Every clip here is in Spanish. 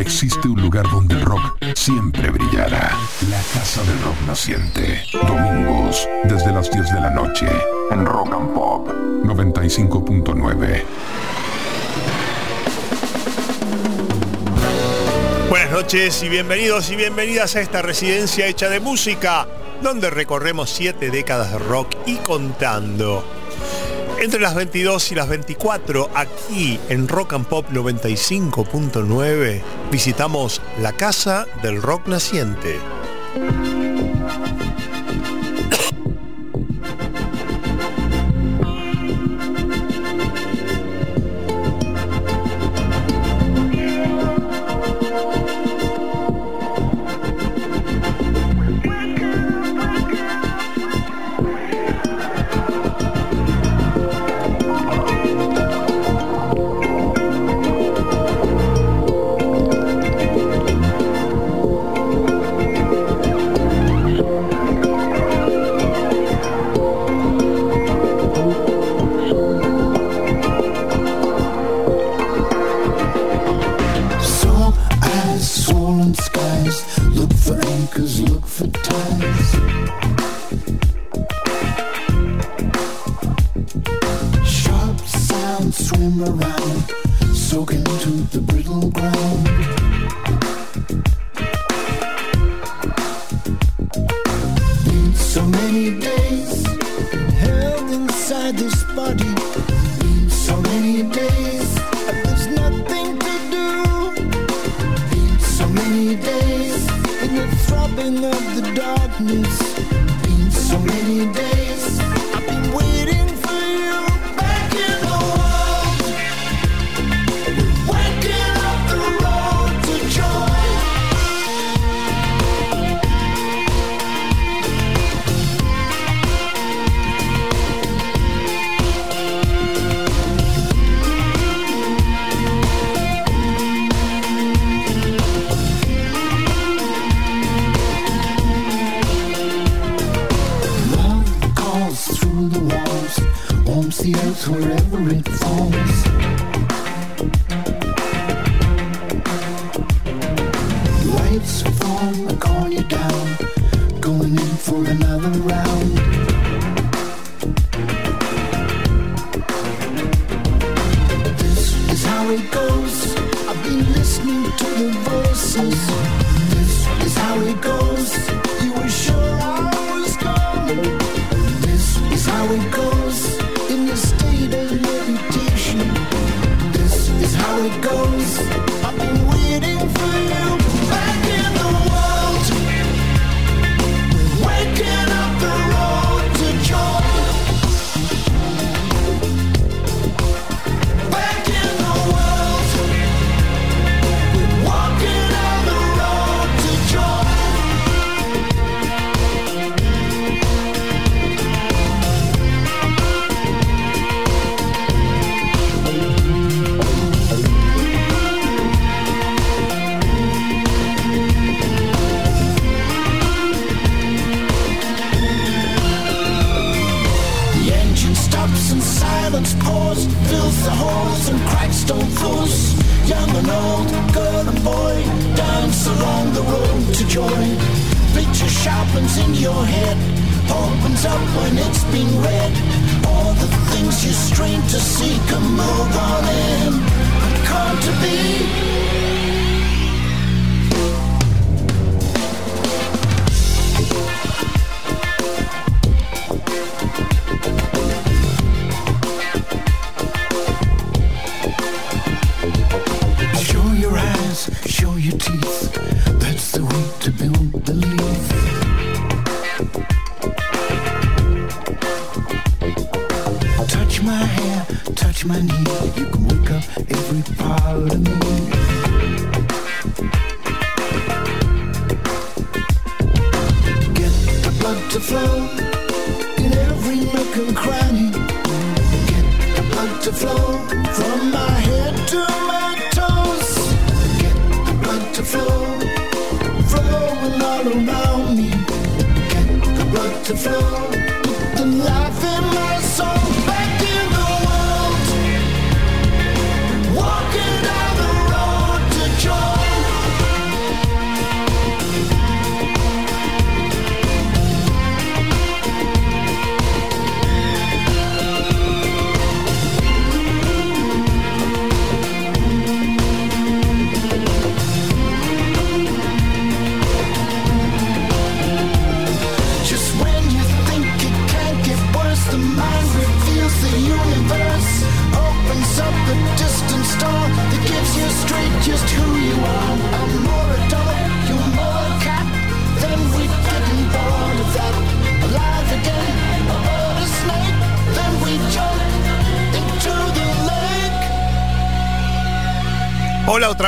existe un lugar donde el rock siempre brillará. La Casa del Rock Naciente. Domingos, desde las 10 de la noche, en Rock and Pop 95.9. Buenas noches y bienvenidos y bienvenidas a esta residencia hecha de música, donde recorremos siete décadas de rock y contando. Entre las 22 y las 24, aquí en Rock and Pop 95.9, visitamos la Casa del Rock Naciente.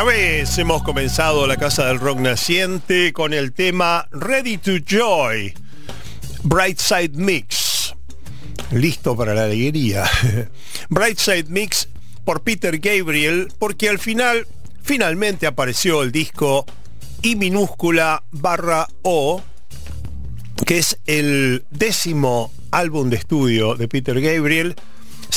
Otra vez, hemos comenzado la Casa del Rock Naciente con el tema Ready to Joy, Brightside Mix, listo para la alegría. Brightside Mix por Peter Gabriel, porque al final, finalmente apareció el disco I minúscula barra O, que es el décimo álbum de estudio de Peter Gabriel,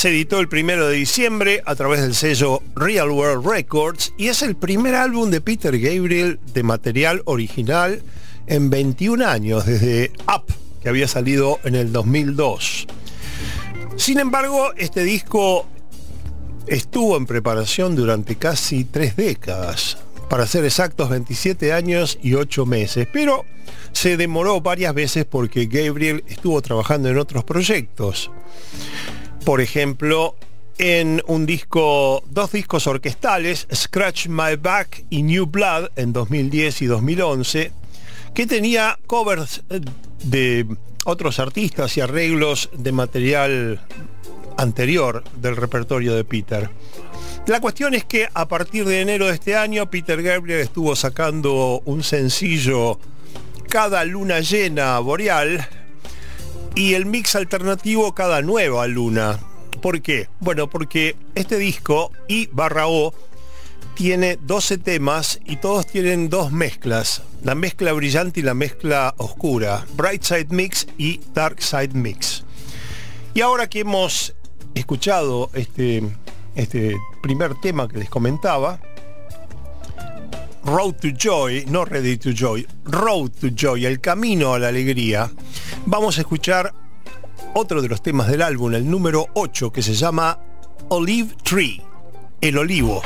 se editó el primero de diciembre a través del sello Real World Records y es el primer álbum de Peter Gabriel de material original en 21 años, desde Up, que había salido en el 2002. Sin embargo, este disco estuvo en preparación durante casi tres décadas, para ser exactos 27 años y 8 meses, pero se demoró varias veces porque Gabriel estuvo trabajando en otros proyectos por ejemplo, en un disco, dos discos orquestales, Scratch My Back y New Blood en 2010 y 2011, que tenía covers eh, de otros artistas y arreglos de material anterior del repertorio de Peter. La cuestión es que a partir de enero de este año, Peter Gabriel estuvo sacando un sencillo cada luna llena boreal, y el mix alternativo cada nueva luna. ¿Por qué? Bueno, porque este disco y barra O tiene 12 temas y todos tienen dos mezclas, la mezcla brillante y la mezcla oscura, Bright Side Mix y Dark Side Mix. Y ahora que hemos escuchado este, este primer tema que les comentaba, Road to Joy, no Ready to Joy, Road to Joy, el camino a la alegría, vamos a escuchar otro de los temas del álbum, el número 8, que se llama Olive Tree, el olivo.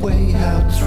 Way out.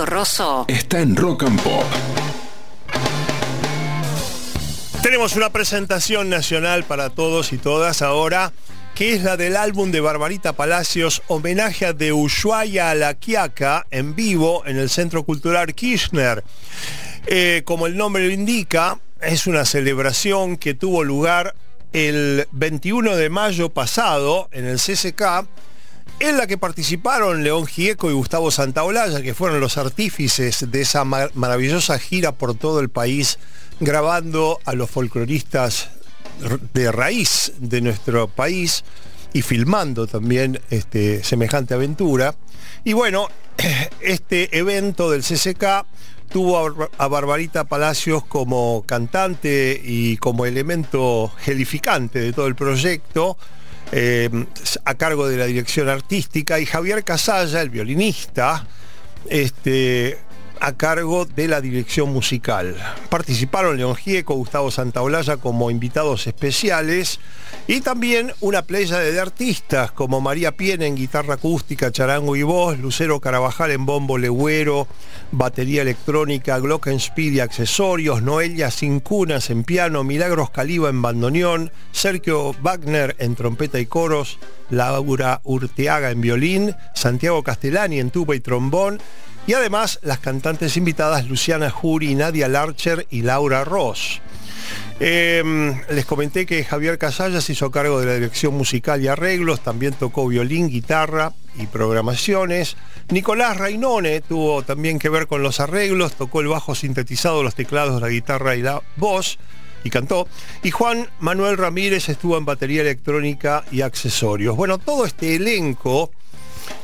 Alfredo Rosso Está en Rock and Pop. Tenemos una presentación nacional para todos y todas ahora, que es la del álbum de Barbarita Palacios, homenaje a de Ushuaia a la Quiaca, en vivo en el Centro Cultural Kirchner. Eh, como el nombre lo indica, es una celebración que tuvo lugar el 21 de mayo pasado en el CCK, en la que participaron León Gieco y Gustavo Santaolalla, que fueron los artífices de esa mar- maravillosa gira por todo el país, grabando a los folcloristas de raíz de nuestro país y filmando también este, semejante aventura. Y bueno, este evento del CCK tuvo a Barbarita Palacios como cantante y como elemento gelificante de todo el proyecto eh, a cargo de la dirección artística y Javier Casalla, el violinista, este, a cargo de la dirección musical. Participaron León Gieco, Gustavo Santaolalla como invitados especiales y también una playa de artistas como María Piena en guitarra acústica, charango y voz, Lucero Carabajal en bombo legüero, batería electrónica, glockenspiel y accesorios, Noelia Cincunas en piano, Milagros Caliba en bandoneón, Sergio Wagner en trompeta y coros, Laura Urteaga en violín, Santiago Castellani en tuba y trombón y además las cantantes invitadas Luciana Jury, Nadia Larcher y Laura Ross. Eh, les comenté que Javier Casallas hizo cargo de la dirección musical y arreglos, también tocó violín, guitarra y programaciones. Nicolás Rainone tuvo también que ver con los arreglos, tocó el bajo sintetizado, los teclados, la guitarra y la voz y cantó. Y Juan Manuel Ramírez estuvo en batería electrónica y accesorios. Bueno, todo este elenco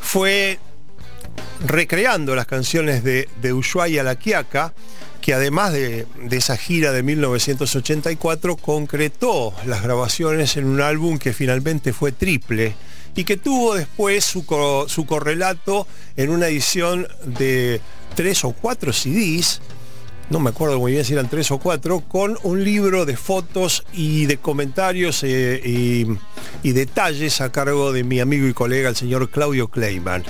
fue recreando las canciones de, de Ushuaia La Quiaca, que además de, esa gira de 1984 concretó las grabaciones en un álbum que finalmente fue triple y que tuvo después su correlato en una edición de tres o cuatro CDs no me acuerdo muy bien si eran tres o cuatro, con un libro de fotos y de comentarios eh, y, detalles a cargo de mi amigo y colega, el señor Claudio Kleiman.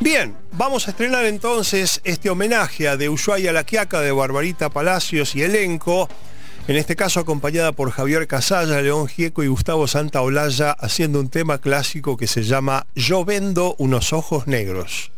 Bien, vamos a estrenar entonces este homenaje a de Ushuaia La Quiaca de Barbarita Palacios y elenco, En este caso acompañada por Javier Casalla, León Gieco y Gustavo Santaolalla haciendo un tema clásico que se llama Yo vendo unos ojos negros.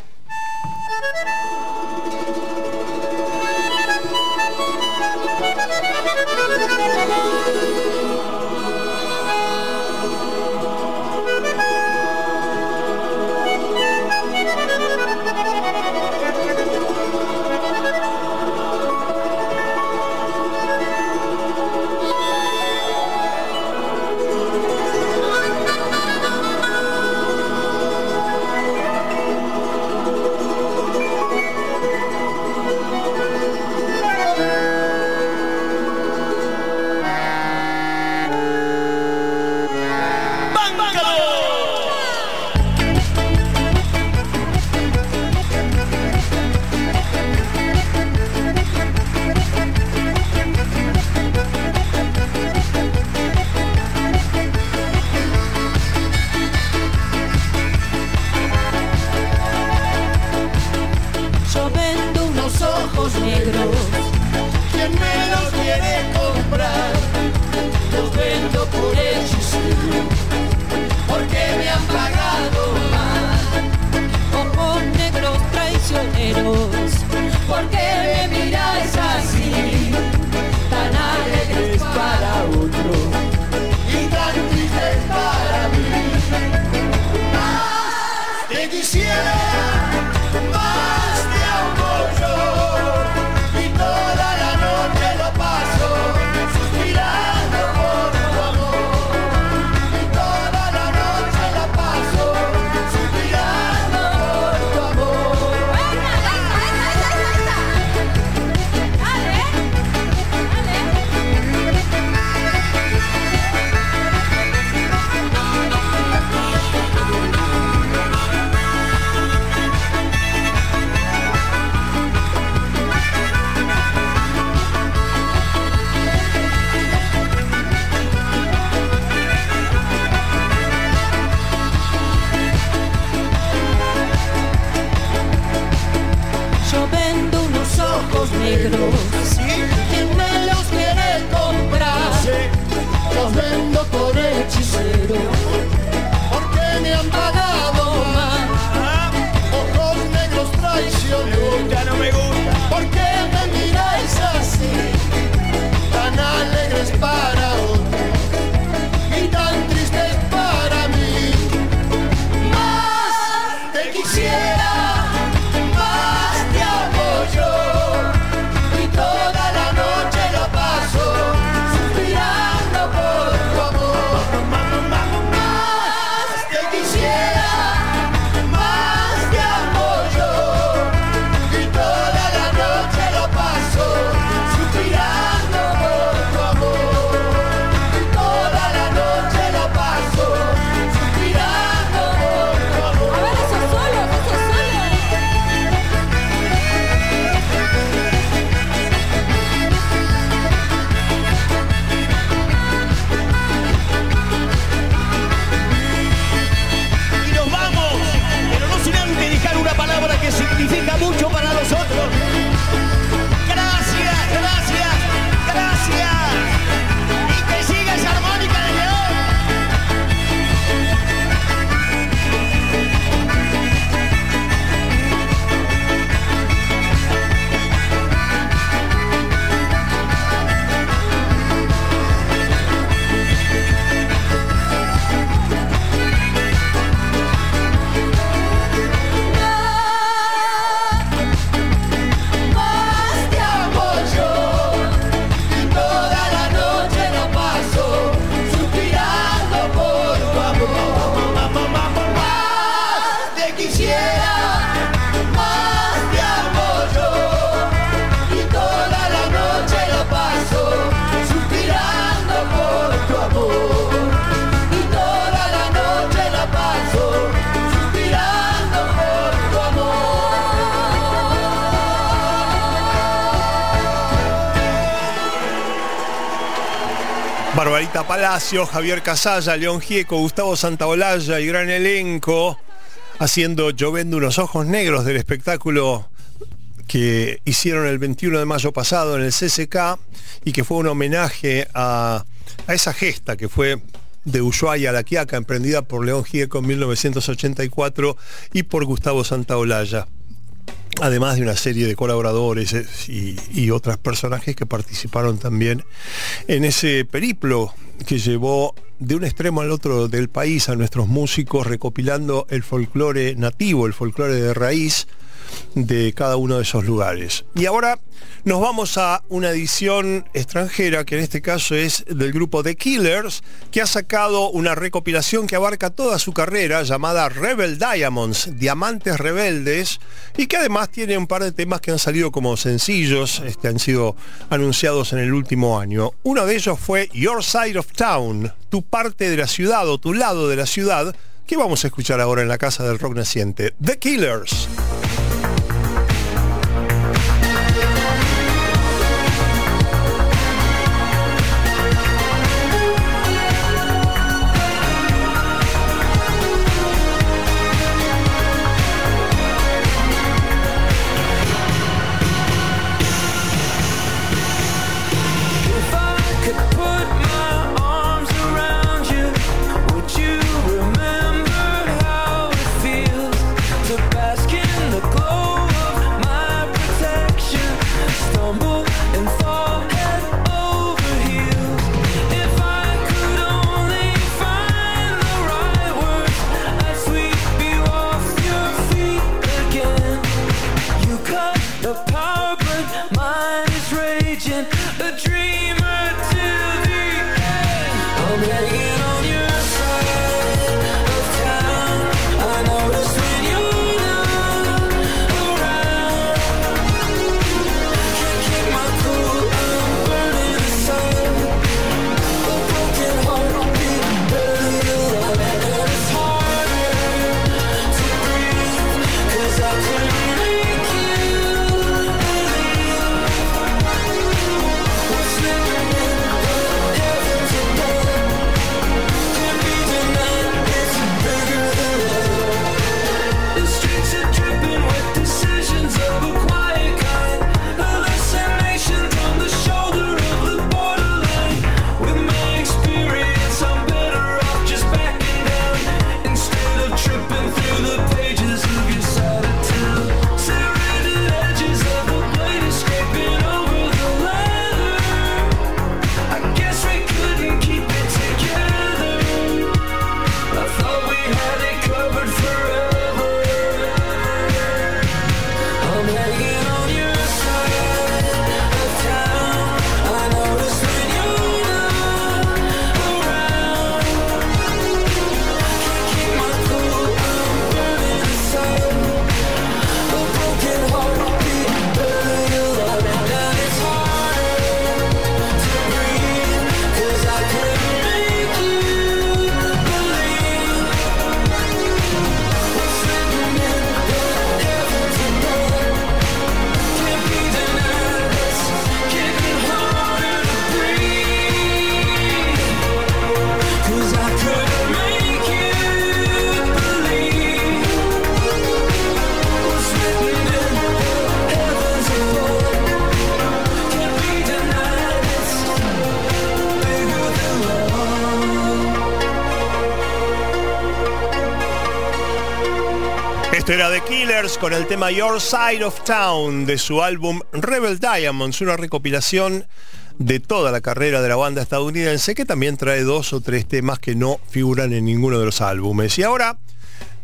Barbarita Palacio, Javier Casalla, León Gieco, Gustavo Santaolalla y gran elenco haciendo Yo vendo unos ojos negros del espectáculo que hicieron el 21 de mayo pasado en el CCK y que fue un homenaje a, a esa gesta que fue de Ushuaia a La Quiaca, emprendida por León Gieco en 1984 y por Gustavo Santaolalla además de una serie de colaboradores eh, y, y otros personajes que participaron también en ese periplo que llevó de un extremo al otro del país a nuestros músicos recopilando el folclore nativo, el folclore de raíz de cada uno de esos lugares. Y ahora nos vamos a una edición extranjera, que en este caso es del grupo The Killers, que ha sacado una recopilación que abarca toda su carrera llamada Rebel Diamonds, Diamantes Rebeldes, y que además tiene un par de temas que han salido como sencillos, este, han sido anunciados en el último año. Uno de ellos fue Your Side of Town, tu parte de la ciudad o tu lado de la ciudad, que vamos a escuchar ahora en la Casa del Rock Naciente. The Killers. Con el tema Your Side of Town de su álbum Rebel Diamonds, una recopilación de toda la carrera de la banda estadounidense que también trae dos o tres temas que no figuran en ninguno de los álbumes. Y ahora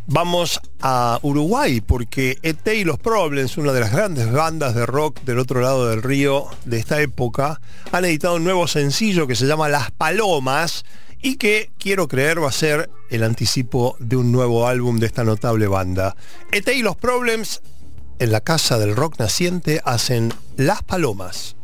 vamos a Uruguay porque ET y los Problems, una de las grandes bandas de rock del otro lado del río de esta época, han editado un nuevo sencillo que se llama Las Palomas y que quiero creer va a ser el anticipo de un nuevo álbum de esta notable banda. ET y los Problems en la casa del rock naciente hacen Las Palomas.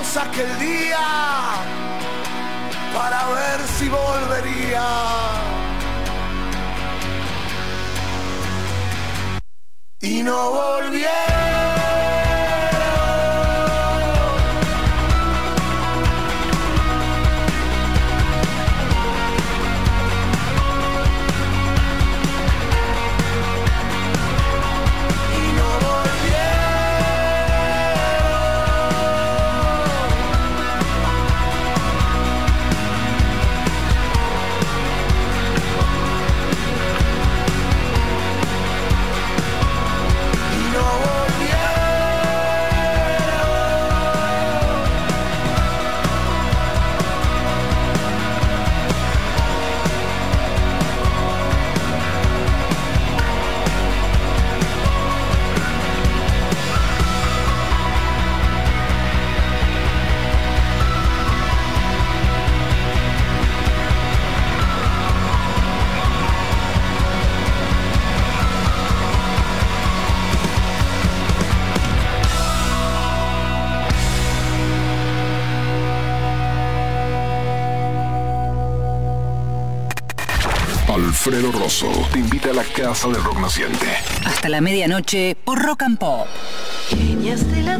Aquel día para ver si volvería. Y no volvieron. Alfredo Rosso te invita a la casa del rock naciente. Hasta la medianoche por Rock and Pop. Genias de la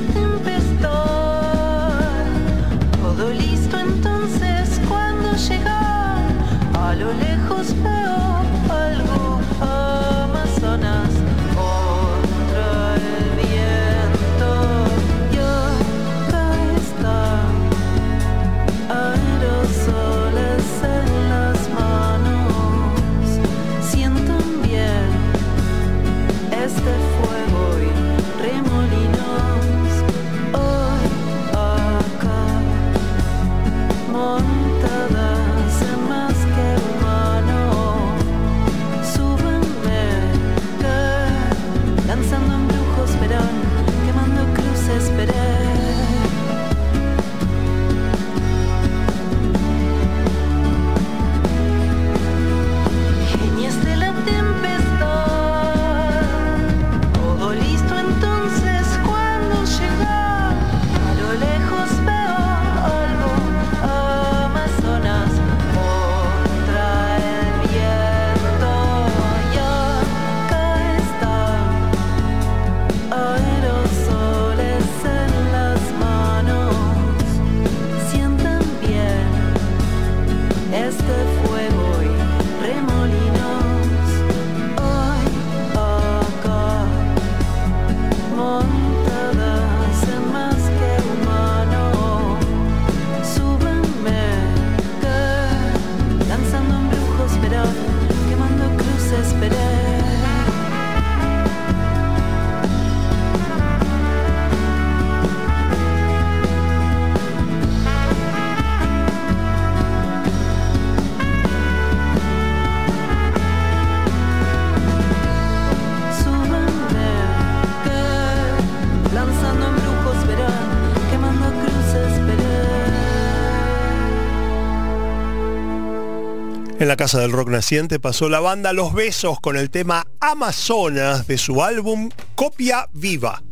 En la casa del rock naciente pasó la banda Los Besos con el tema Amazonas de su álbum Copia Viva.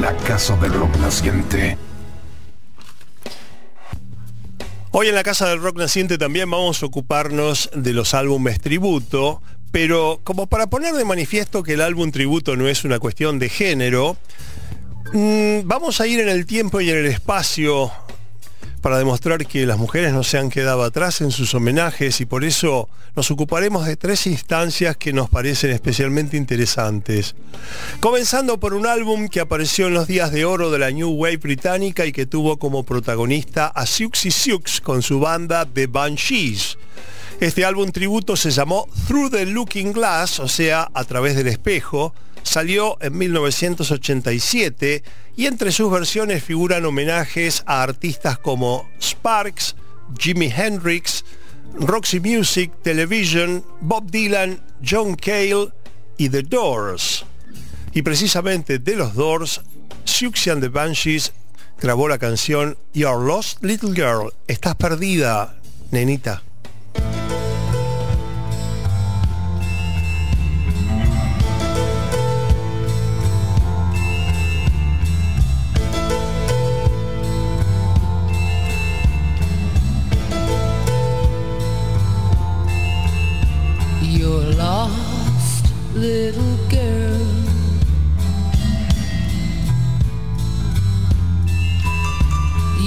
La casa del rock naciente. Hoy en la Casa del Rock Naciente también vamos a ocuparnos de los álbumes tributo, pero como para poner de manifiesto que el álbum tributo no es una cuestión de género, mm, vamos a ir en el tiempo y en el espacio para demostrar que las mujeres no se han quedado atrás en sus homenajes y por eso nos ocuparemos de tres instancias que nos parecen especialmente interesantes. Comenzando por un álbum que apareció en los días de oro de la New Wave británica y que tuvo como protagonista a Siouxsie Sioux con su banda The Banshees. Este álbum tributo se llamó Through the Looking Glass, o sea, a través del espejo, salió en 1987 y entre sus versiones figuran homenajes a artistas como Sparks, Jimi Hendrix, Roxy Music, Television, Bob Dylan, John Cale y The Doors. Y precisamente de los Doors, Siouxsie and the Banshees grabó la canción You're Lost Little Girl, estás perdida, nenita. Little girl.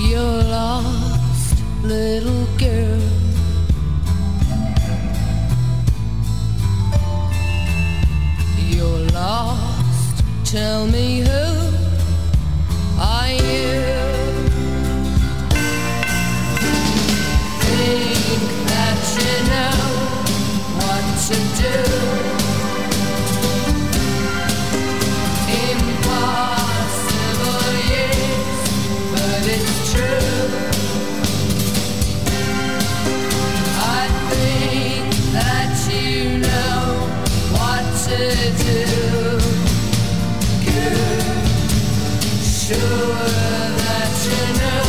You're lost, little girl. You're lost. Tell me who sure that you know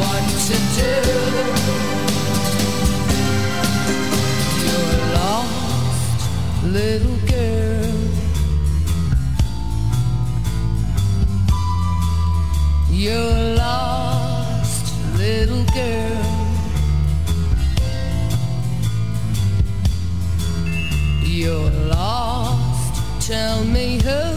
what to do. You're lost, little girl. You're lost, little girl. You're lost. Tell me who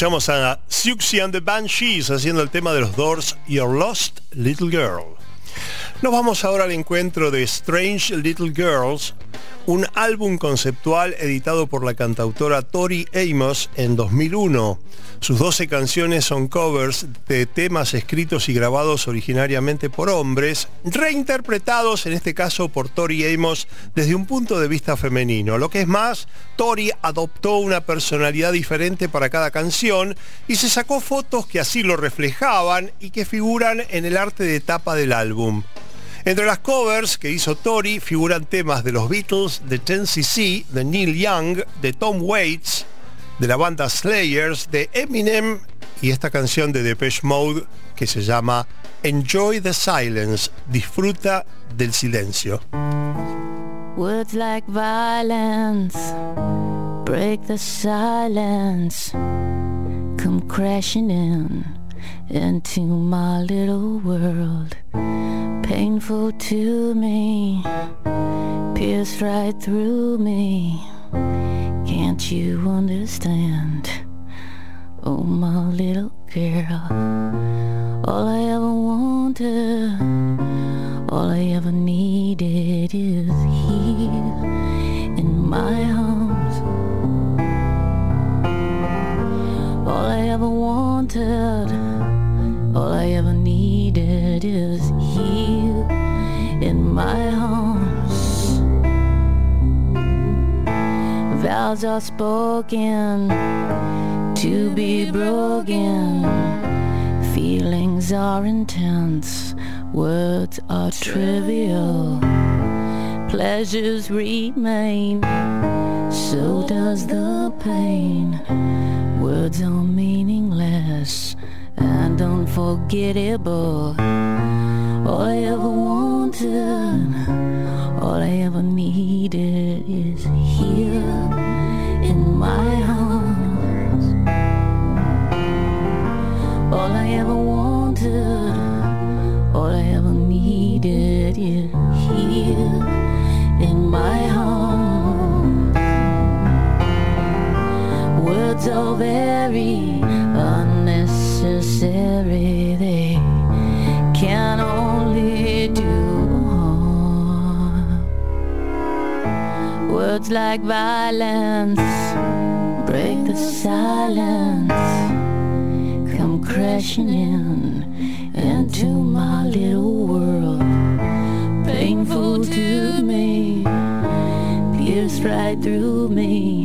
Escuchamos a Siouxsie and the Banshees haciendo el tema de los Doors You're Lost Little Girl. Nos vamos ahora al encuentro de Strange Little Girls, un álbum conceptual editado por la cantautora Tori Amos en 2001. Sus 12 canciones son covers de temas escritos y grabados originariamente por hombres, reinterpretados en este caso por Tori Amos desde un punto de vista femenino. Lo que es más, Tori adoptó una personalidad diferente para cada canción y se sacó fotos que así lo reflejaban y que figuran en el arte de tapa del álbum. Entre las covers que hizo Tori figuran temas de los Beatles, de 10cc, de Neil Young, de Tom Waits, de la banda Slayers, de Eminem y esta canción de Depeche Mode que se llama Enjoy the Silence, disfruta del silencio. Words like violence break the silence, come crashing in into my little world. Painful to me, pierce right through me. Can't you understand? Oh, my little girl, all I ever wanted, all I ever needed is here in my arms. All I ever wanted, all I ever needed is here in my arms. Vows are spoken to be broken. Feelings are intense, words are trivial. Pleasures remain, so does the pain. Words are meaningless and unforgettable. All I ever wanted, all I ever needed is here in my arms. All I ever wanted, all I ever needed is here in my arms. Words are very unnecessary, they can only do harm. Words like violence break the silence come crashing in into my little world. Painful to me, pierced right through me.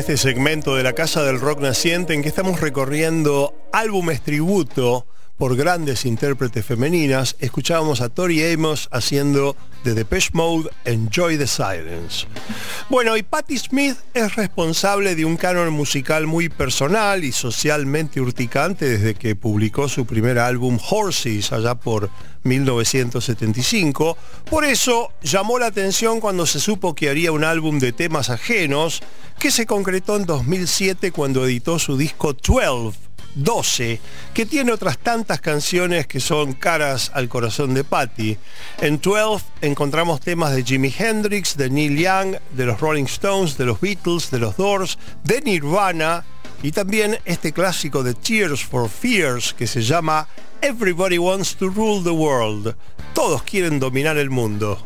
este segmento de la Casa del Rock Naciente en que estamos recorriendo álbumes tributo por grandes intérpretes femeninas, escuchábamos a Tori Amos haciendo The Depeche Mode Enjoy the Silence. Bueno, y Patti Smith es responsable de un canon musical muy personal y socialmente urticante desde que publicó su primer álbum Horses allá por 1975. Por eso llamó la atención cuando se supo que haría un álbum de temas ajenos que se concretó en 2007 cuando editó su disco 12 12, que tiene otras tantas canciones que son caras al corazón de Patty. En 12 encontramos temas de Jimi Hendrix, de Neil Young, de los Rolling Stones, de los Beatles, de los Doors, de Nirvana y también este clásico de Tears for Fears que se llama Everybody Wants to Rule the World. Todos quieren dominar el mundo.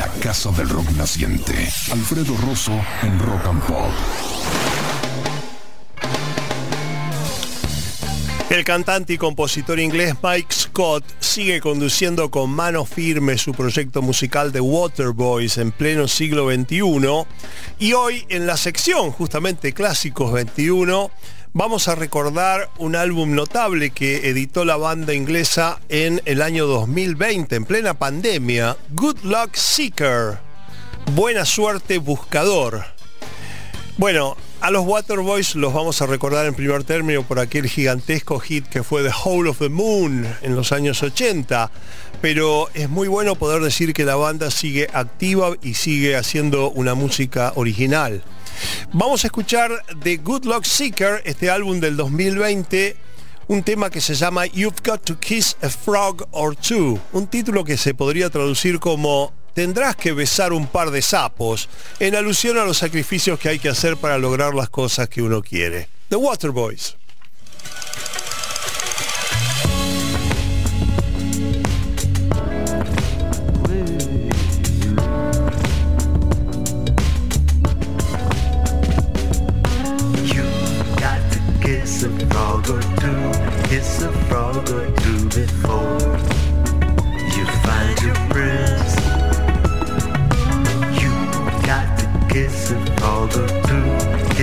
Casa del rock naciente. Alfredo Rosso en Rock and Pop. El cantante y compositor inglés Mike Scott sigue conduciendo con mano firme su proyecto musical de Waterboys en pleno siglo XXI y hoy en la sección justamente Clásicos 21 vamos a recordar un álbum notable que editó la banda inglesa en el año 2020 en plena pandemia, Good Luck Seeker, Buena Suerte Buscador. Bueno, a los Waterboys los vamos a recordar en primer término por aquel gigantesco hit que fue The Hole of the Moon en los años 80, pero es muy bueno poder decir que la banda sigue activa y sigue haciendo una música original. Vamos a escuchar The Good Luck Seeker, este álbum del 2020, un tema que se llama You've Got to Kiss a Frog or Two, un título que se podría traducir como Tendrás que besar un par de sapos, en alusión a los sacrificios que hay que hacer para lograr las cosas que uno quiere. The Waterboys.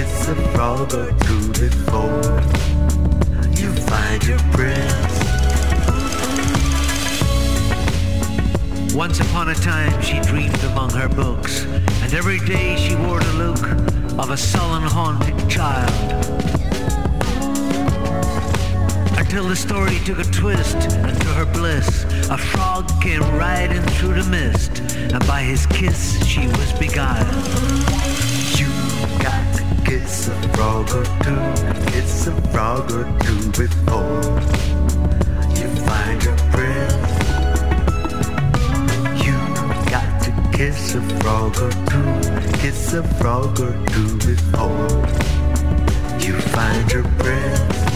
Kiss a frog or two before you find your prince. Once upon a time she dreamed among her books, and every day she wore the look of a sullen haunted child. Until the story took a twist, and to her bliss, a frog came riding through the mist, and by his kiss she was beguiled. Kiss a frog or two, kiss a frog or two before you find your prince. You got to kiss a frog or two, kiss a frog or two before you find your prince.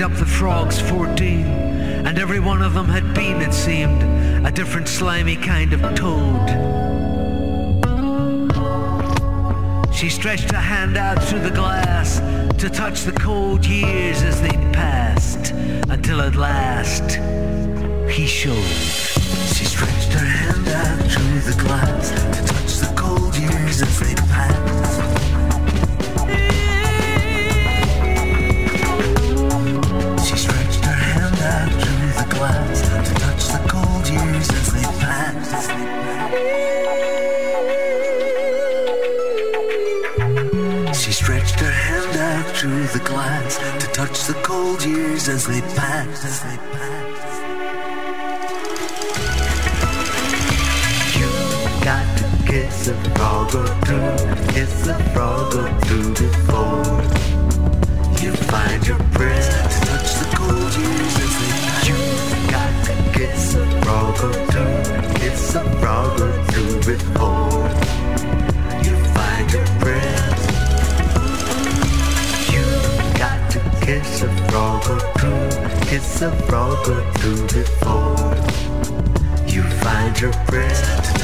Up the frogs, 14, and every one of them had been, it seemed, a different slimy kind of toad. She stretched her hand out through the glass to touch the cold years as they passed, until at last he showed. She stretched her hand out through the glass to touch the cold years as they passed. Through the glass to touch the cold years as they pass. As they passed. You got to kiss a frog or two, kiss a frog or two before you find your prince to touch the cold years as they pass. You got to kiss a frog or two, kiss a frog or two before kiss a frog or two, kiss a frog or two before. You find your prince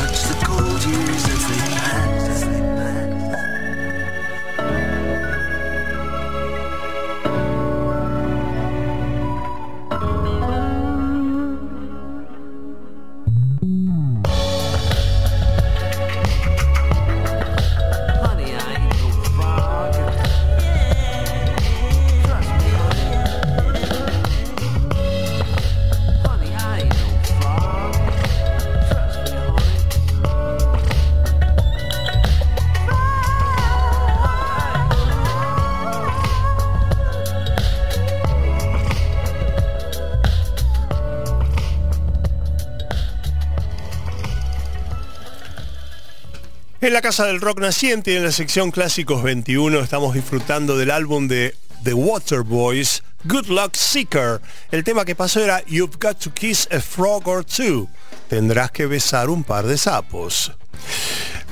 En la Casa del Rock Naciente, en la sección Clásicos 21, estamos disfrutando del álbum de The Waterboys, Good Luck Seeker. El tema que pasó era You've Got to Kiss a Frog or Two. Tendrás que besar un par de sapos.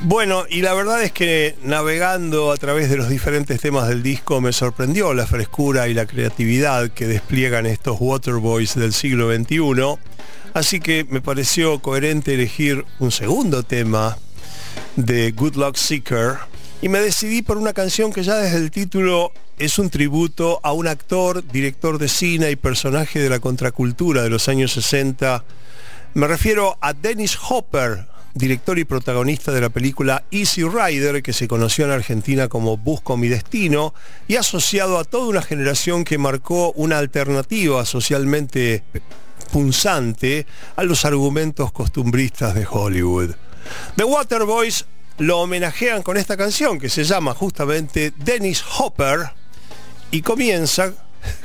Bueno, y la verdad es que navegando a través de los diferentes temas del disco me sorprendió la frescura y la creatividad que despliegan estos Waterboys del siglo XXI. Así que me pareció coherente elegir un segundo tema de Good Luck Seeker y me decidí por una canción que ya desde el título es un tributo a un actor, director de cine y personaje de la contracultura de los años 60. Me refiero a Dennis Hopper, director y protagonista de la película Easy Rider, que se conoció en Argentina como Busco mi destino, y asociado a toda una generación que marcó una alternativa socialmente punzante a los argumentos costumbristas de Hollywood. The Waterboys lo homenajean con esta canción que se llama justamente Dennis Hopper y comienza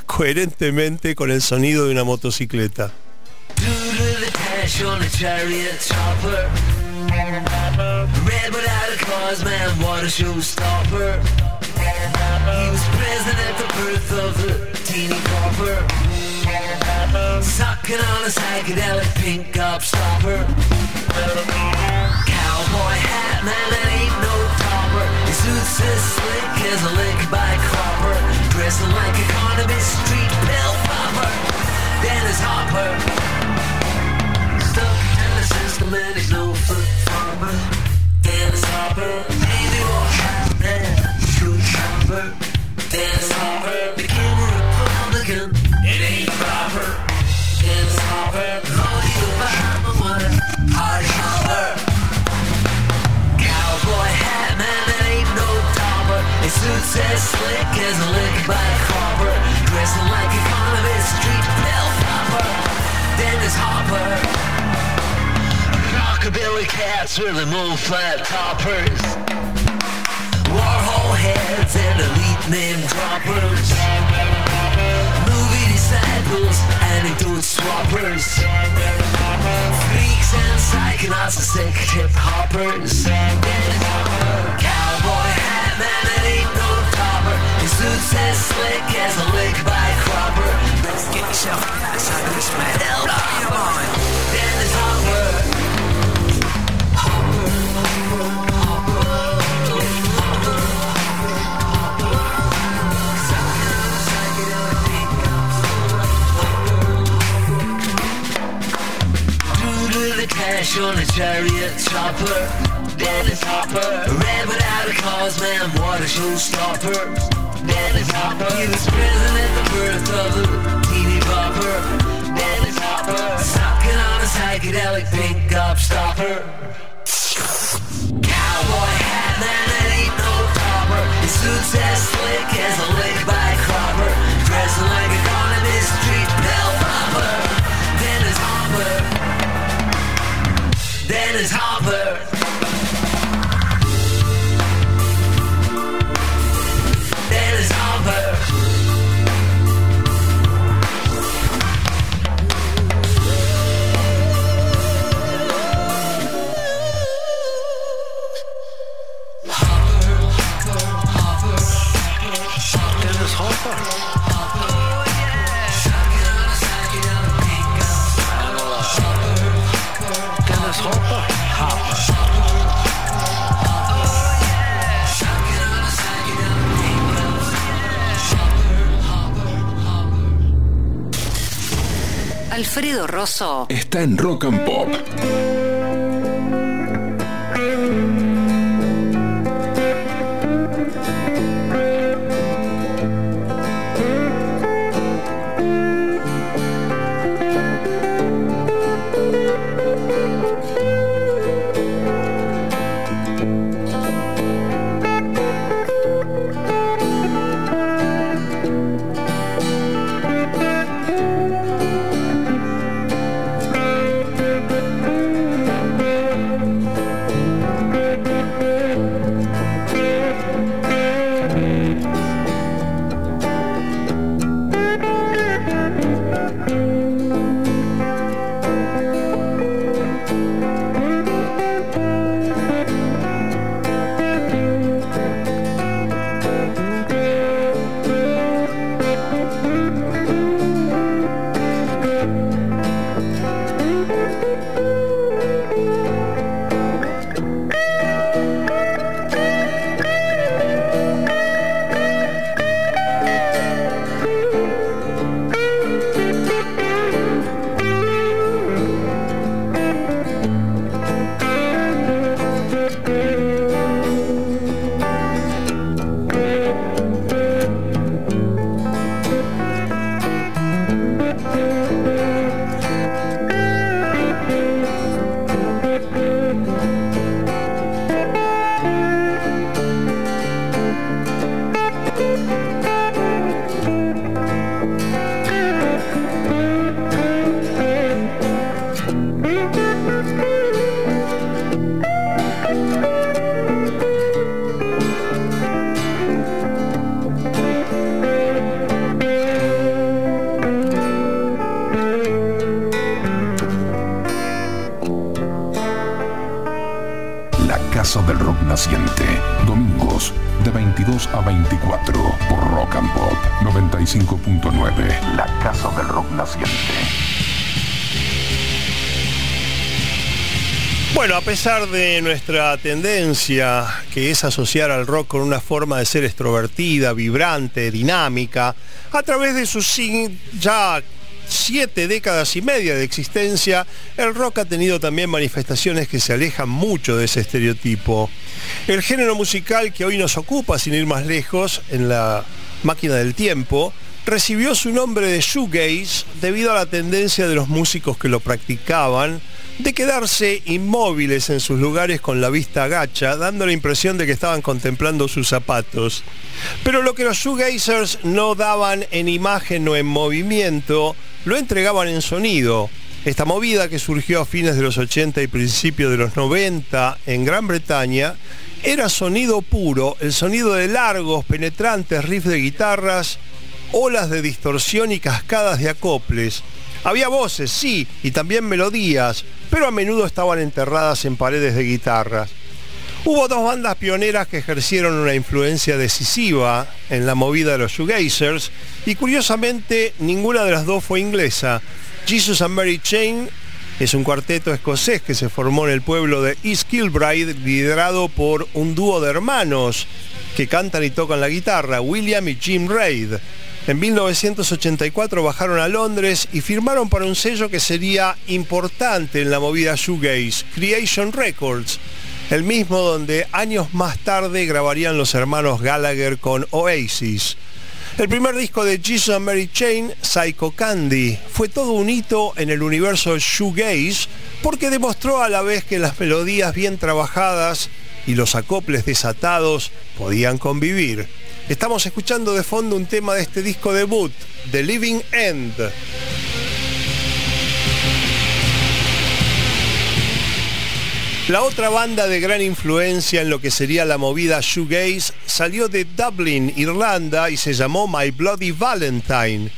coherentemente con el sonido de una motocicleta. Sucking on a psychedelic pink gobstopper. Cowboy hat, man, that ain't no topper. His suit's as slick as a lick by cropper. Dressing like a Carnaby street pill popper. Dennis Hopper. Stuck in the system and he's no foot farmer. Dennis Hopper. His as slick as a lick by copper. Dressing like a Carnaby street pill popper. Dennis Hopper. Rockabilly cats with old flat toppers. Warhol heads and elite name droppers. Movie disciples, anecdote swappers. Freaks and psychonauts and sick hip hoppers. Cowboy hat, man, that ain't no topper. His suit's as slick as a lick by cropper. Let's get yourself of this man. Hell, come on. Dennis Hopper. Doodle the cash on a chariot chopper. Dennis Hopper. Red without a cause, man, what a showstopper. Dennis Hopper. He was present at the birth of the teeny bopper. Dennis Hopper. Sucking on a psychedelic pink gobstopper. Cowboy hat, man, that ain't no topper. His suit's as slick as a lick by cropper. Dressing like a Carnaby street pill popper. Dennis Hopper. Dennis Hopper. Alfredo Rosso Está en Rock and Pop. Pesar de nuestra tendencia, que es asociar al rock con una forma de ser extrovertida, vibrante, dinámica, a través de sus ya siete décadas y media de existencia, el rock ha tenido también manifestaciones que se alejan mucho de ese estereotipo. El género musical que hoy nos ocupa, sin ir más lejos, en la máquina del tiempo, recibió su nombre de shoegaze debido a la tendencia de los músicos que lo practicaban de quedarse inmóviles en sus lugares con la vista agacha, dando la impresión de que estaban contemplando sus zapatos. Pero lo que los shoegazers no daban en imagen o en movimiento, lo entregaban en sonido. Esta movida que surgió a fines de los 80 y principios de los 90 en Gran Bretaña era sonido puro, el sonido de largos, penetrantes riffs de guitarras, olas de distorsión y cascadas de acoples. Había voces, sí, y también melodías, pero a menudo estaban enterradas en paredes de guitarras. Hubo dos bandas pioneras que ejercieron una influencia decisiva en la movida de los shoegazers y curiosamente ninguna de las dos fue inglesa. Jesus and Mary Chain es un cuarteto escocés que se formó en el pueblo de East Kilbride liderado por un dúo de hermanos que cantan y tocan la guitarra, William y Jim Reid. En 1984 bajaron a Londres y firmaron para un sello que sería importante en la movida shoegaze, Creation Records, el mismo donde años más tarde grabarían los hermanos Gallagher con Oasis. El primer disco de Jesus and Mary Chain, Psycho Candy, fue todo un hito en el universo shoegaze porque demostró a la vez que las melodías bien trabajadas y los acoples desatados podían convivir. Estamos escuchando de fondo un tema de este disco debut, The Living End. La otra banda de gran influencia en lo que sería la movida shoegaze salió de Dublin, Irlanda y se llamó My Bloody Valentine.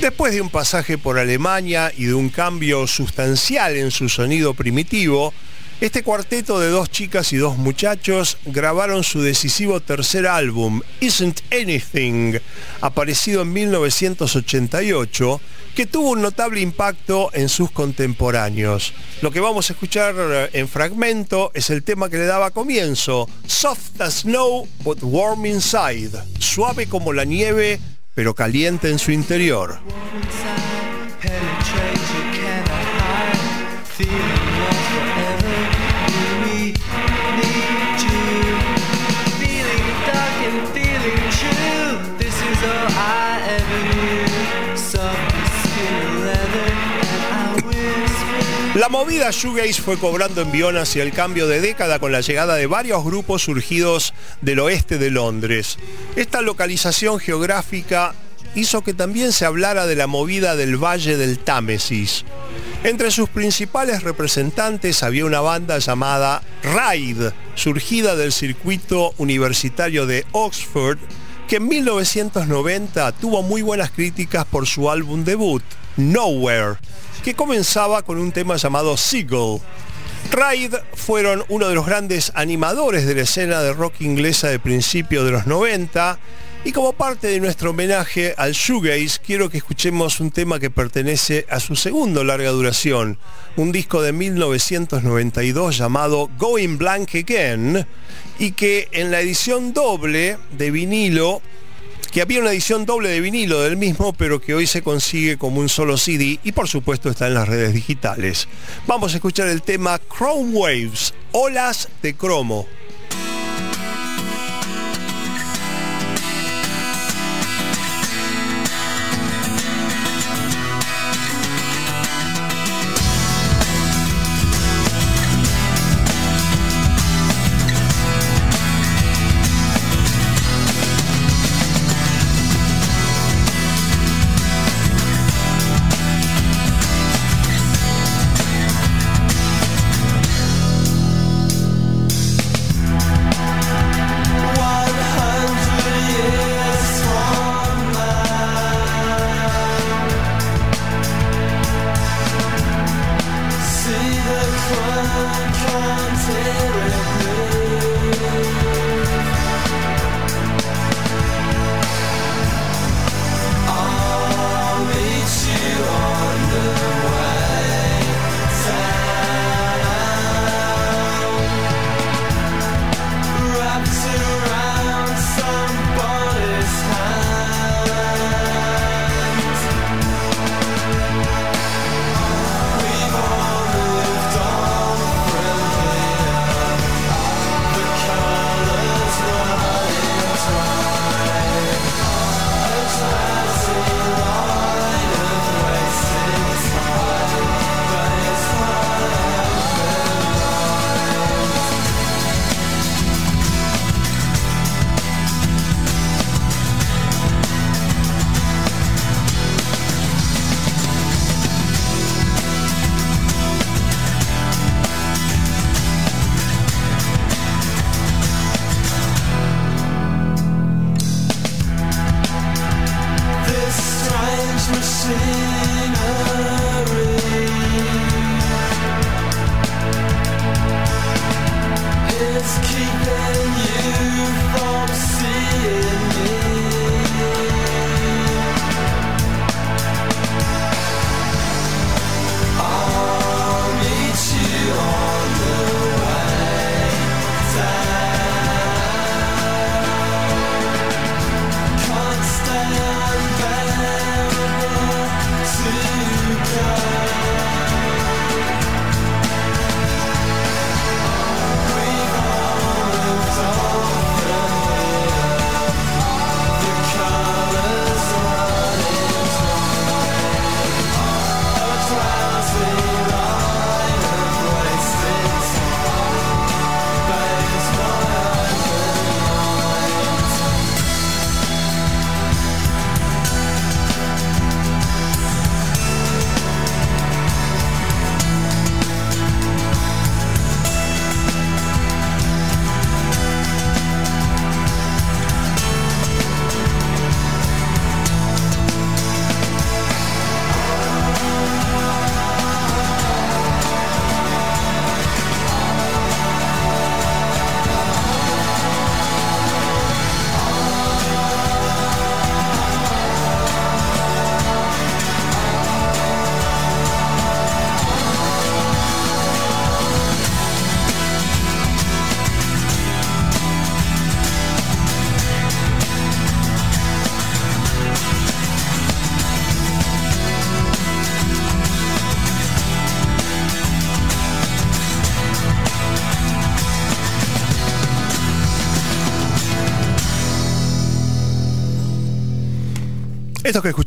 Después de un pasaje por Alemania y de un cambio sustancial en su sonido primitivo, este cuarteto de dos chicas y dos muchachos grabaron su decisivo tercer álbum, Isn't Anything, aparecido en 1988, que tuvo un notable impacto en sus contemporáneos. Lo que vamos a escuchar eh, en fragmento es el tema que le daba comienzo, Soft as Snow but Warm Inside, suave como la nieve, pero caliente en su interior. La movida shoegaze fue cobrando envión hacia el cambio de década con la llegada de varios grupos surgidos del oeste de Londres. Esta localización geográfica hizo que también se hablara de la movida del Valle del Támesis. Entre sus principales representantes había una banda llamada Ride, surgida del circuito universitario de Oxford, que en 1990 tuvo muy buenas críticas por su álbum debut, Nowhere, que comenzaba con un tema llamado Seagull. Ride fueron uno de los grandes animadores de la escena de rock inglesa de principios de los 90 y como parte de nuestro homenaje al shoegaze quiero que escuchemos un tema que pertenece a su segundo larga duración, un disco de 1992 llamado Going Blank Again y que en la edición doble de vinilo que había una edición doble de vinilo del mismo, pero que hoy se consigue como un solo CD y por supuesto está en las redes digitales. Vamos a escuchar el tema Chrome Waves, olas de cromo. Keeping you you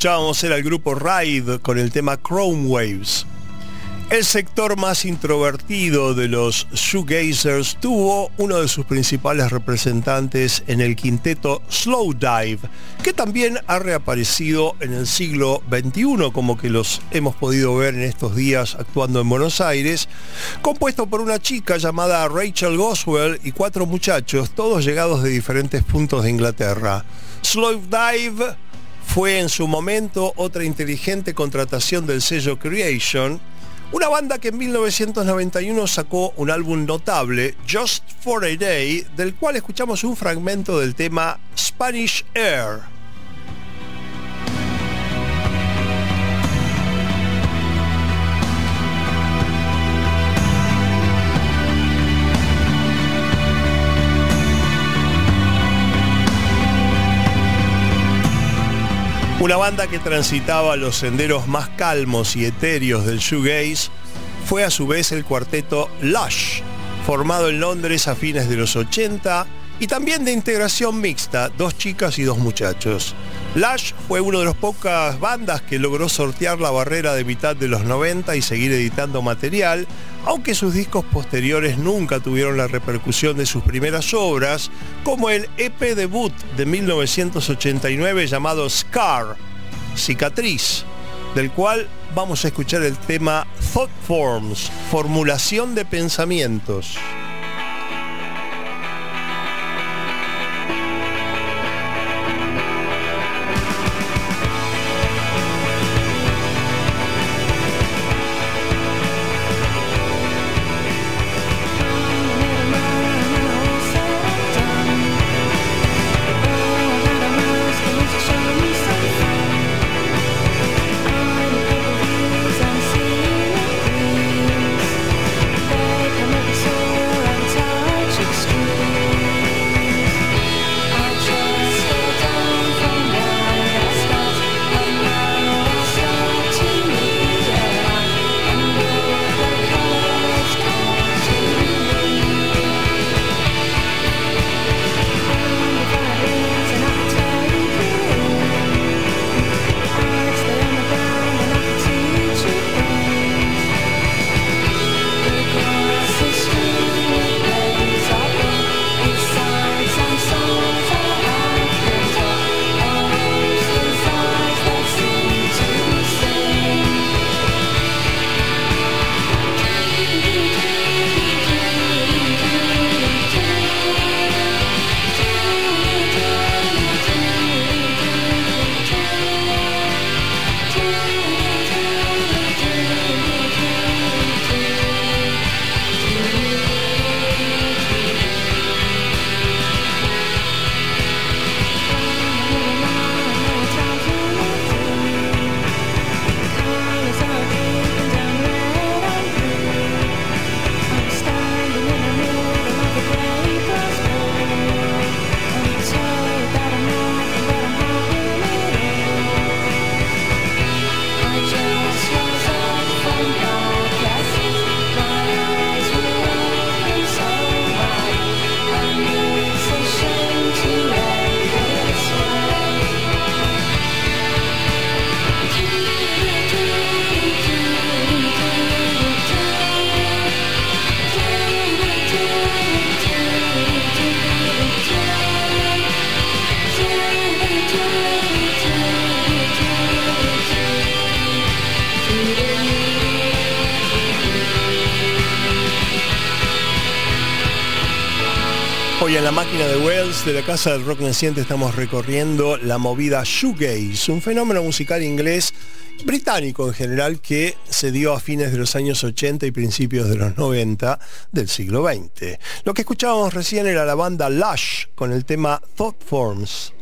escuchábamos era el grupo Ride con el tema Chrome Waves. El sector más introvertido de los shoegazers tuvo uno de sus principales representantes en el quinteto Slow Dive, que también ha reaparecido en el siglo XXI, como que los hemos podido ver en estos días actuando en Buenos Aires, compuesto por una chica llamada Rachel Goswell y cuatro muchachos, todos llegados de diferentes puntos de Inglaterra. Slow Dive fue en su momento otra inteligente contratación del sello Creation, una banda que en 1991 sacó un álbum notable, Just for a Day, del cual escuchamos un fragmento del tema Spanish Air. Una banda que transitaba los senderos más calmos y etéreos del shoegaze fue a su vez el cuarteto Lush, formado en Londres a fines de los 80 y también de integración mixta, dos chicas y dos muchachos. Lush fue una de las pocas bandas que logró sortear la barrera de mitad de los 90 y seguir editando material, aunque sus discos posteriores nunca tuvieron la repercusión de sus primeras obras, como el EP debut de 1989 llamado Scar, Cicatriz, del cual vamos a escuchar el tema Thought Forms, formulación de pensamientos. Casa del Rock Naciente estamos recorriendo la movida shoegaze, un fenómeno musical inglés británico en general que se dio a fines de los años 80 y principios de los 90 del siglo XX. Lo que escuchábamos recién era la banda Lush con el tema Thought Forms.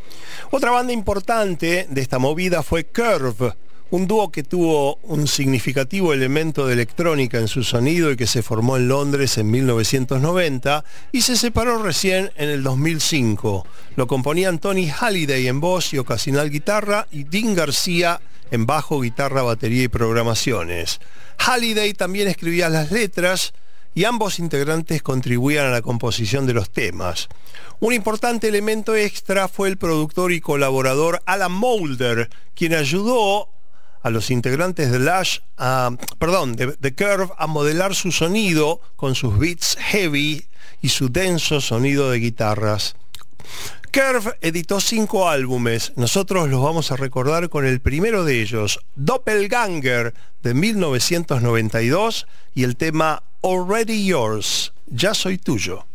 Otra banda importante de esta movida fue Curve, un dúo que tuvo un significativo elemento de electrónica en su sonido y que se formó en Londres en 1990 y se separó recién en el 2005. Lo componían Tony Halliday en voz y ocasional guitarra y Dean García en bajo, guitarra, batería y programaciones. Halliday también escribía las letras y ambos integrantes contribuían a la composición de los temas. Un importante elemento extra fue el productor y colaborador Alan Moulder, quien ayudó a los integrantes de Lash, perdón, de Curve a modelar su sonido con sus beats heavy y su denso sonido de guitarras. Curve editó cinco álbumes, nosotros los vamos a recordar con el primero de ellos, Doppelganger de 1992 y el tema Already Yours, Ya Soy Tuyo.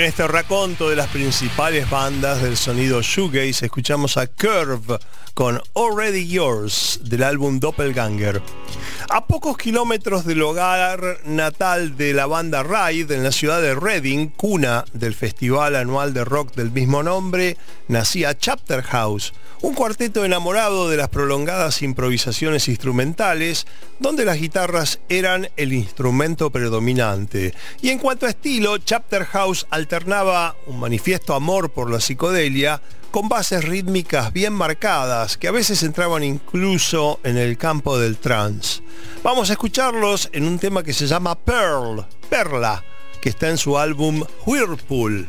En este raconto de las principales bandas del sonido shoegaze escuchamos a Curve con Already Yours del álbum Doppelganger. A pocos kilómetros del hogar natal de la banda Ride en la ciudad de Reading, cuna del festival anual de rock del mismo nombre, nacía Chapter House, un cuarteto enamorado de las prolongadas improvisaciones instrumentales, donde las guitarras eran el instrumento predominante. Y en cuanto a estilo, Chapter House alternaba un manifiesto amor por la psicodelia con bases rítmicas bien marcadas que a veces entraban incluso en el campo del trance. Vamos a escucharlos en un tema que se llama Pearl, Perla, que está en su álbum Whirlpool.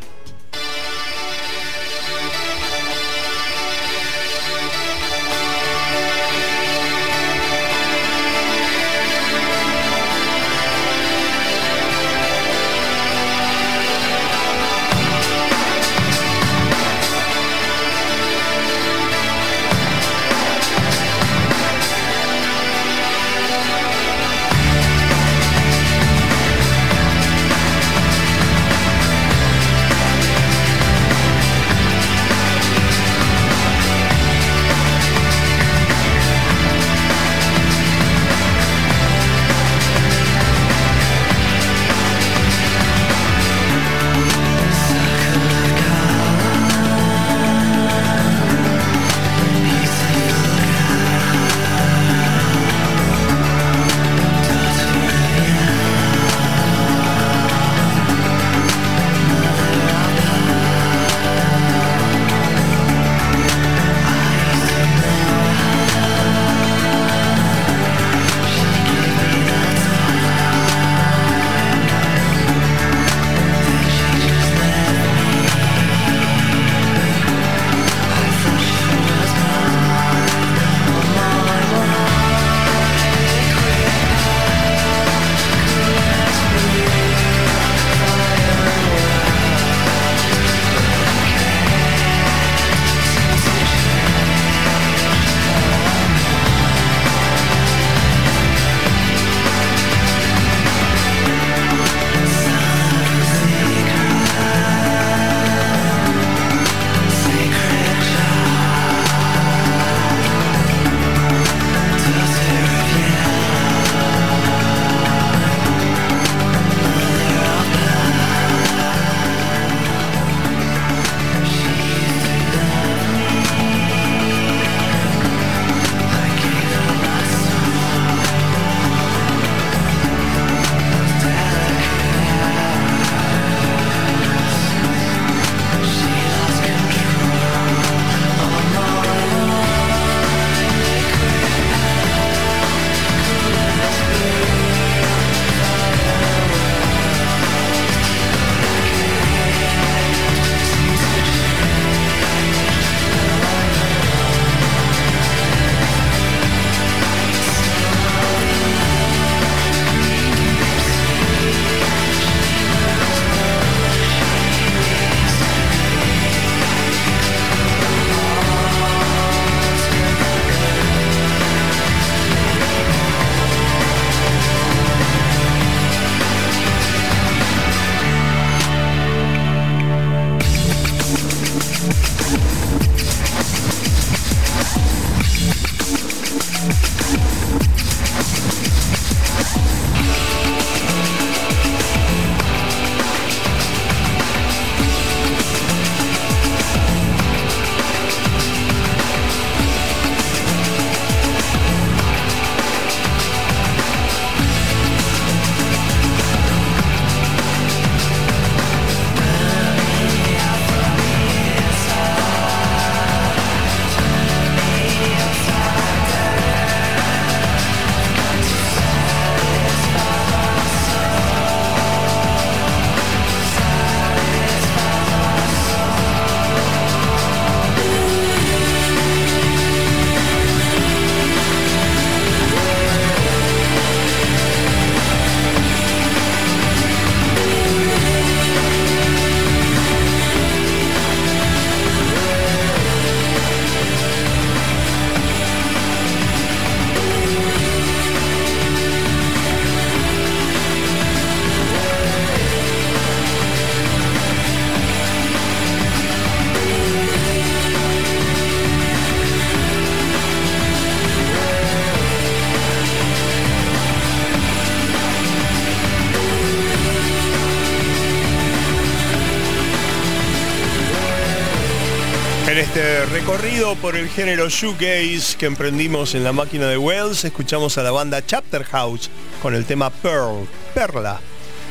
Por el género shoegaze que emprendimos en la máquina de Wells, escuchamos a la banda Chapter House con el tema Pearl, Perla.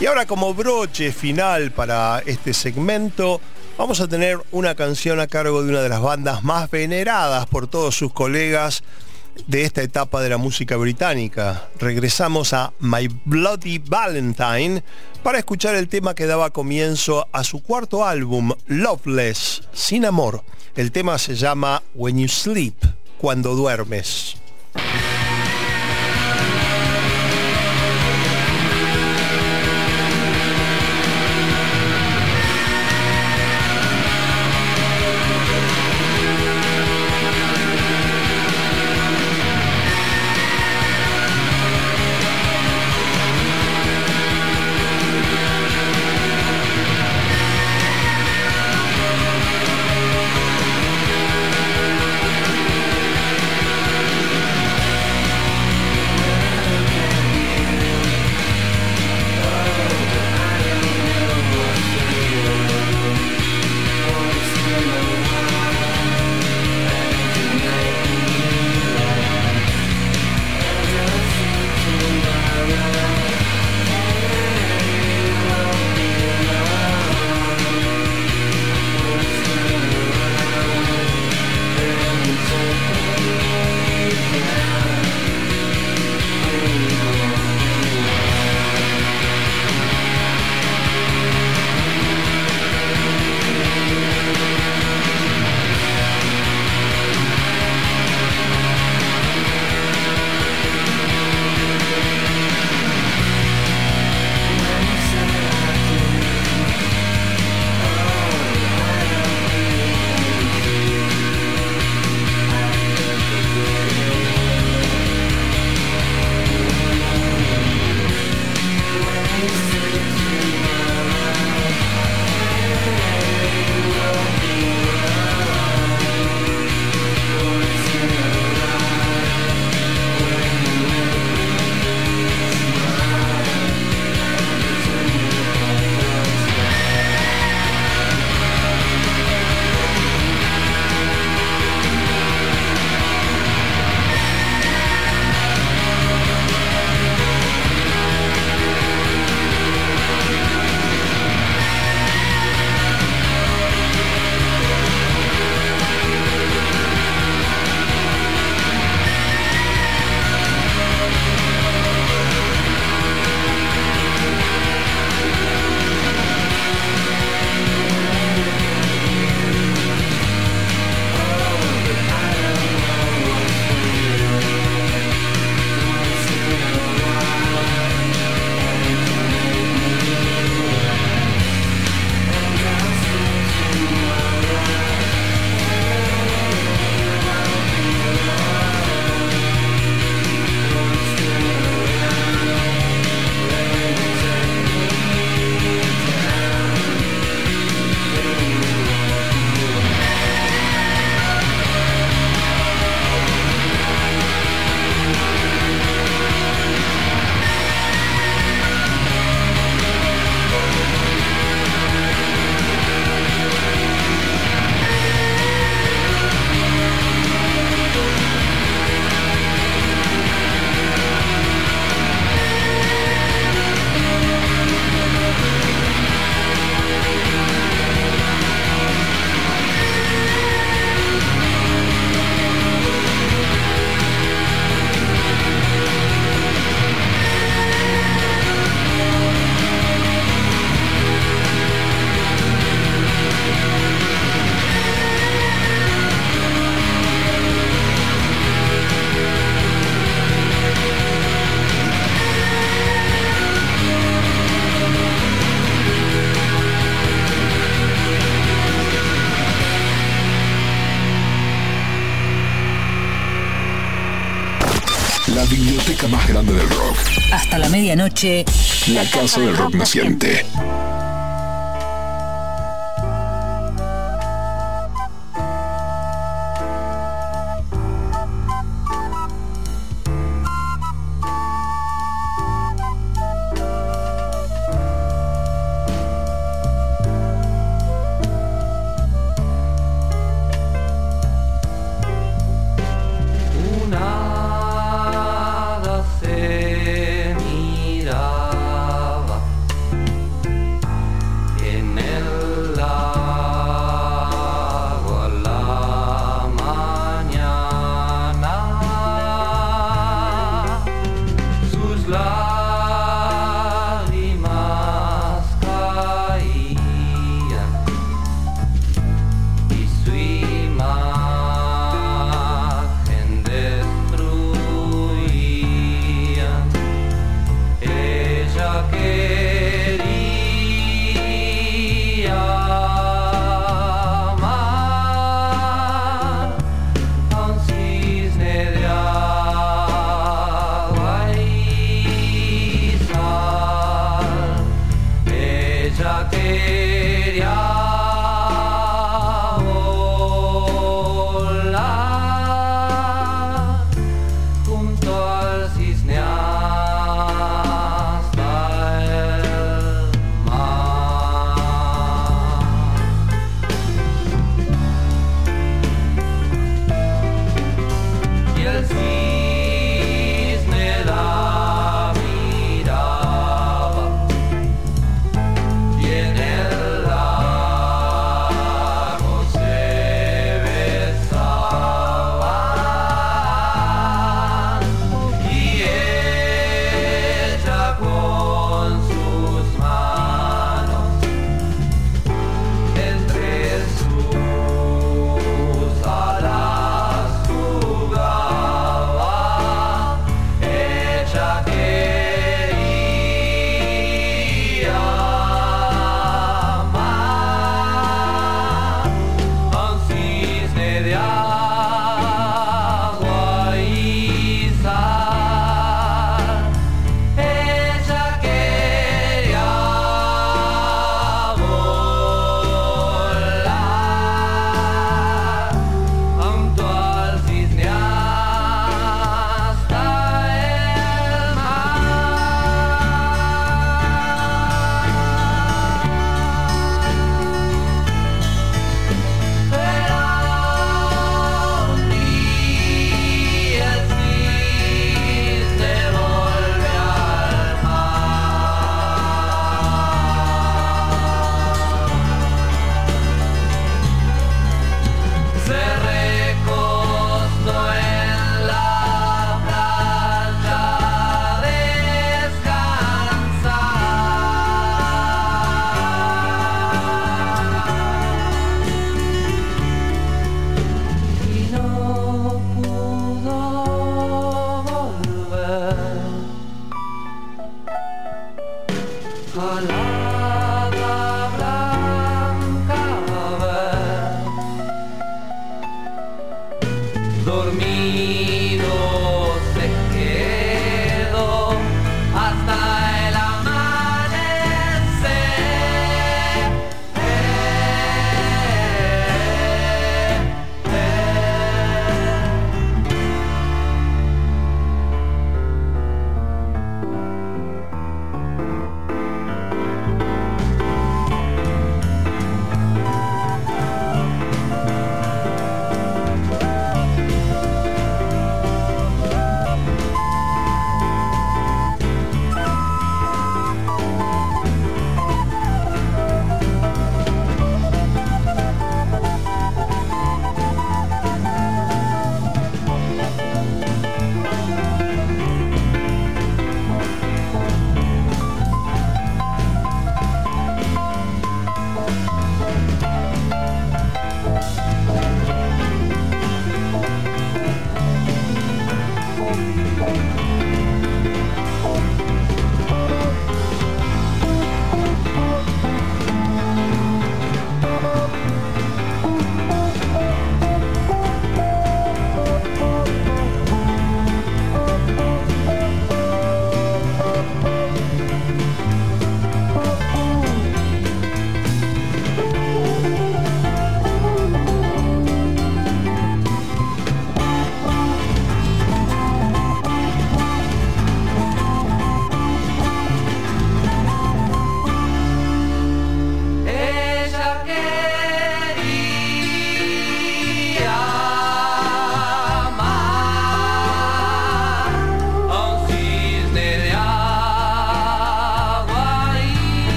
Y ahora como broche final para este segmento, vamos a tener una canción a cargo de una de las bandas más veneradas por todos sus colegas de esta etapa de la música británica. Regresamos a My Bloody Valentine para escuchar el tema que daba comienzo a su cuarto álbum, Loveless, Sin Amor. El tema se llama When You Sleep, cuando duermes. La casa del rock naciente.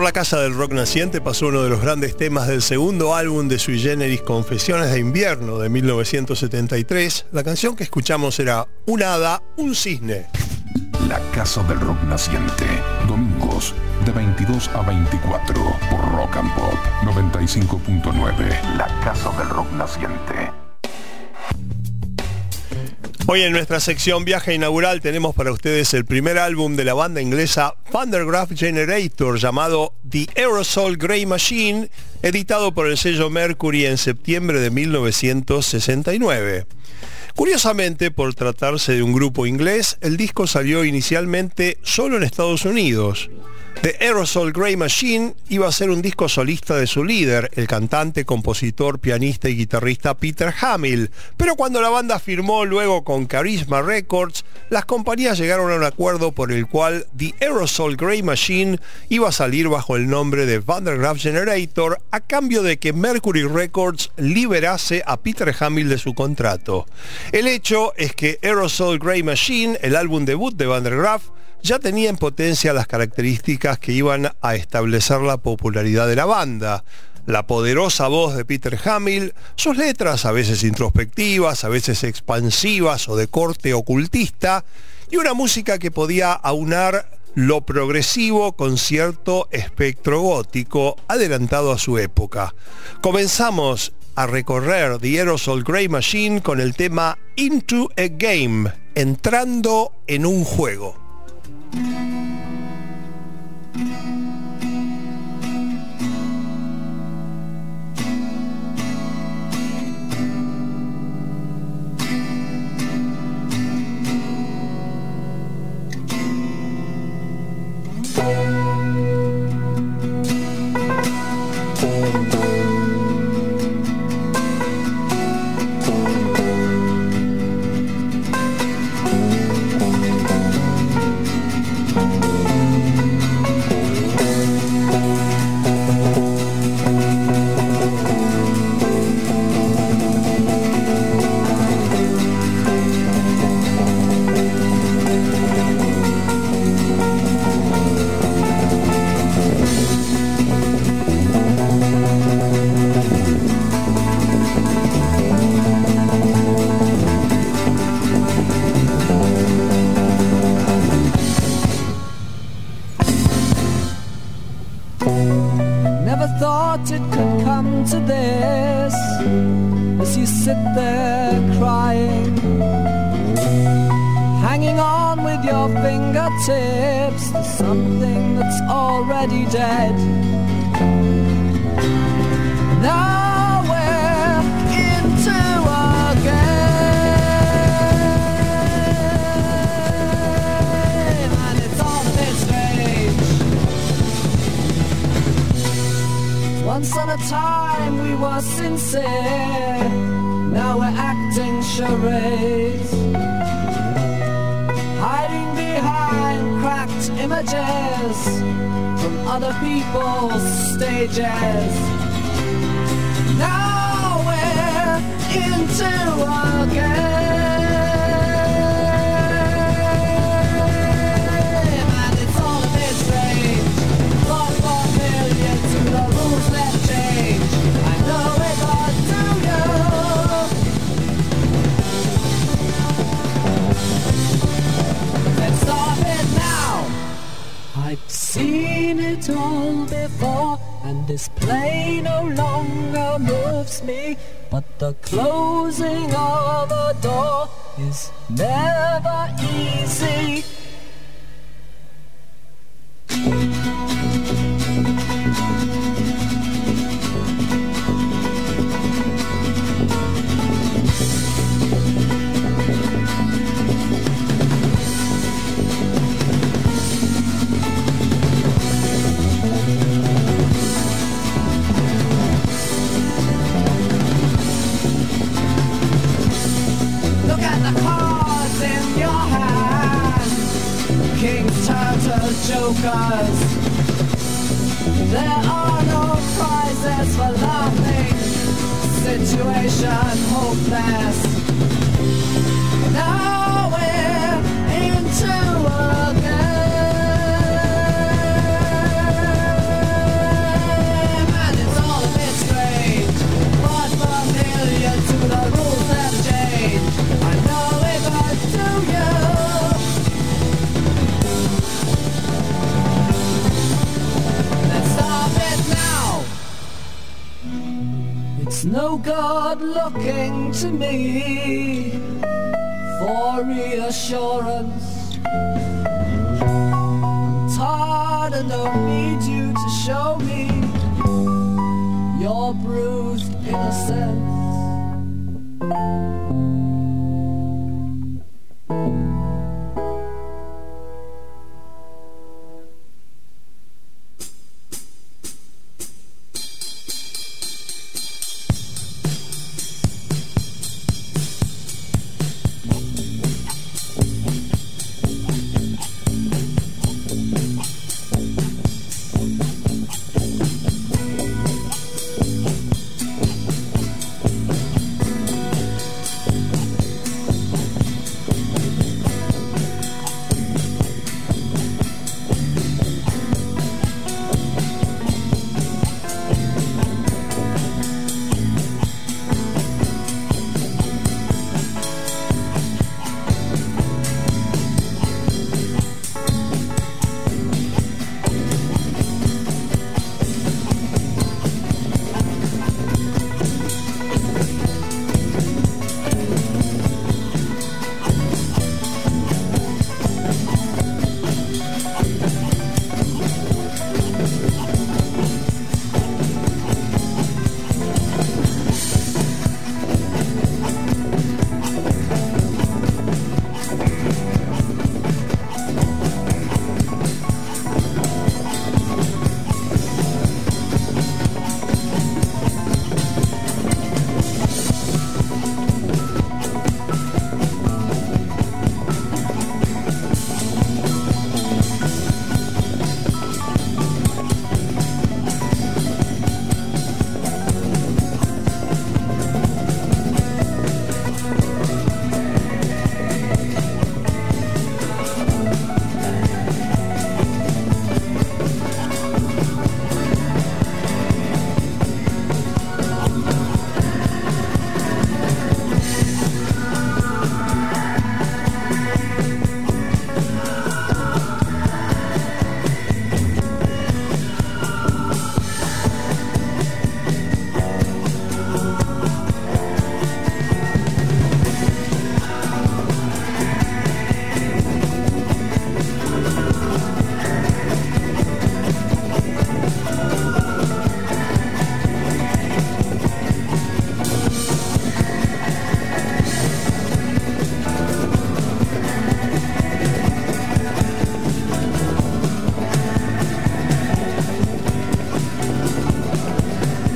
Por la casa del rock naciente pasó uno de los grandes temas del segundo álbum de Sui Generis Confesiones de Invierno de 1973. La canción que escuchamos era Un hada, un cisne. La Casa del Rock Naciente. Domingos de 22 a 24 por Rock and Pop 95.9. La Casa del Rock Naciente. Hoy en nuestra sección viaje inaugural tenemos para ustedes el primer álbum de la banda inglesa Thundergraph Generator llamado The Aerosol Grey Machine, editado por el sello Mercury en septiembre de 1969. Curiosamente, por tratarse de un grupo inglés, el disco salió inicialmente solo en Estados Unidos. The Aerosol Grey Machine iba a ser un disco solista de su líder, el cantante, compositor, pianista y guitarrista Peter Hamill, pero cuando la banda firmó luego con Charisma Records, las compañías llegaron a un acuerdo por el cual The Aerosol Grey Machine iba a salir bajo el nombre de Vandergraaf Generator a cambio de que Mercury Records liberase a Peter Hamill de su contrato. El hecho es que Aerosol Grey Machine, el álbum debut de Vandergraaf, ya tenía en potencia las características que iban a establecer la popularidad de la banda. La poderosa voz de Peter Hamill, sus letras a veces introspectivas, a veces expansivas o de corte ocultista, y una música que podía aunar lo progresivo con cierto espectro gótico adelantado a su época. Comenzamos a recorrer The Aerosol Grey Machine con el tema Into a Game, entrando en un juego. hold back. To me for reassurance.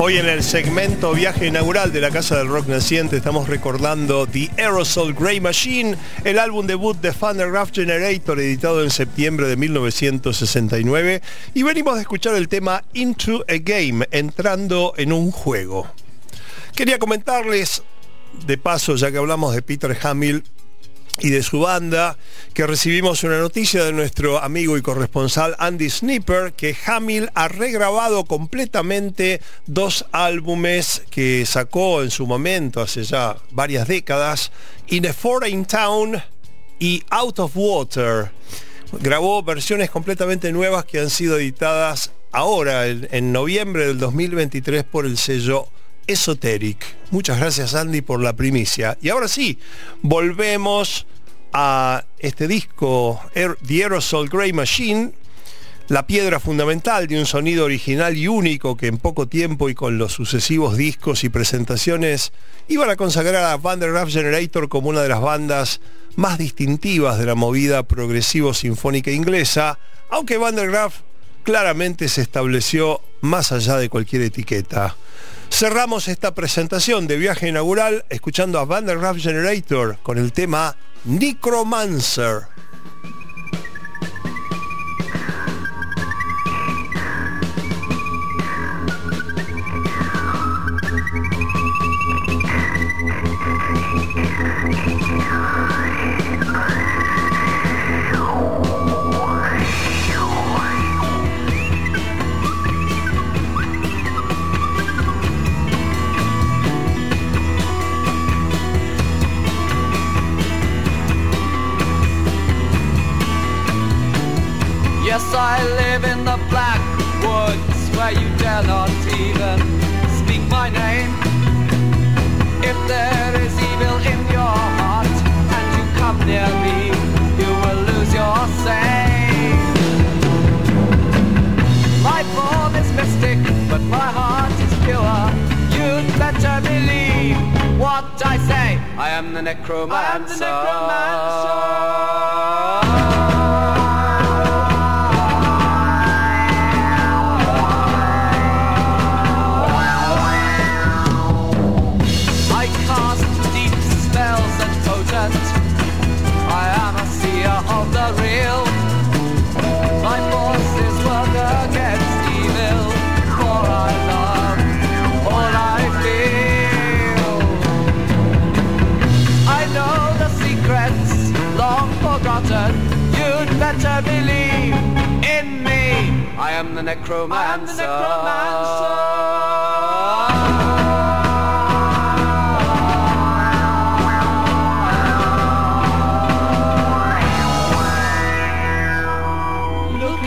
Hoy en el segmento viaje inaugural de la Casa del Rock Naciente estamos recordando The Aerosol Grey Machine, el álbum debut de Thundergraph Generator editado en septiembre de 1969 y venimos de escuchar el tema Into a Game, entrando en un juego. Quería comentarles, de paso ya que hablamos de Peter Hamill, y de su banda, que recibimos una noticia de nuestro amigo y corresponsal Andy Snipper, que Hamill ha regrabado completamente dos álbumes que sacó en su momento, hace ya varias décadas, In a Foreign Town y Out of Water. Grabó versiones completamente nuevas que han sido editadas ahora, en, en noviembre del 2023, por el sello Esoteric. Muchas gracias Andy por la primicia. Y ahora sí, volvemos a este disco Aer- The Aerosol Grey Machine, la piedra fundamental de un sonido original y único que en poco tiempo y con los sucesivos discos y presentaciones iban a consagrar a Vandergraaf Generator como una de las bandas más distintivas de la movida progresivo sinfónica inglesa, aunque Vandergraaf claramente se estableció más allá de cualquier etiqueta. Cerramos esta presentación de viaje inaugural escuchando a Vandergraaf Generator con el tema Necromancer. am the necromancer. I am the necromancer. necromancer. I'm the necromancer.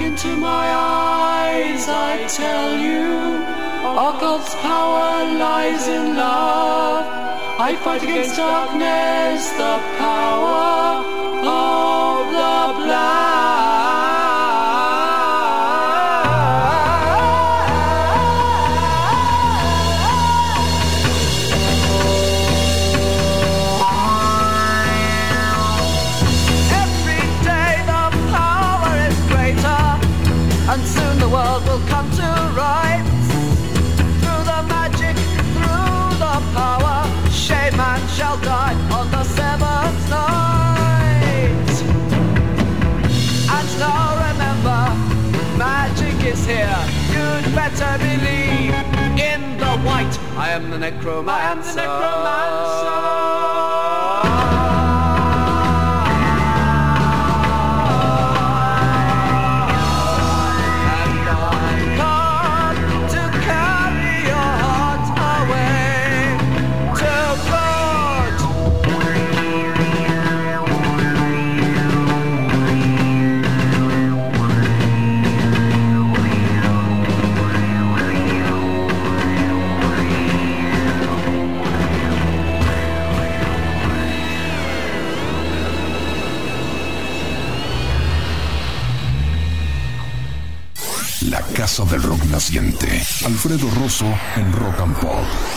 into my eyes, I tell you, our God's power lies in love. I fight against darkness, the power am the necromancer. I am the necromancer. Casa del Rock Naciente. Alfredo Rosso en Rock and Pop.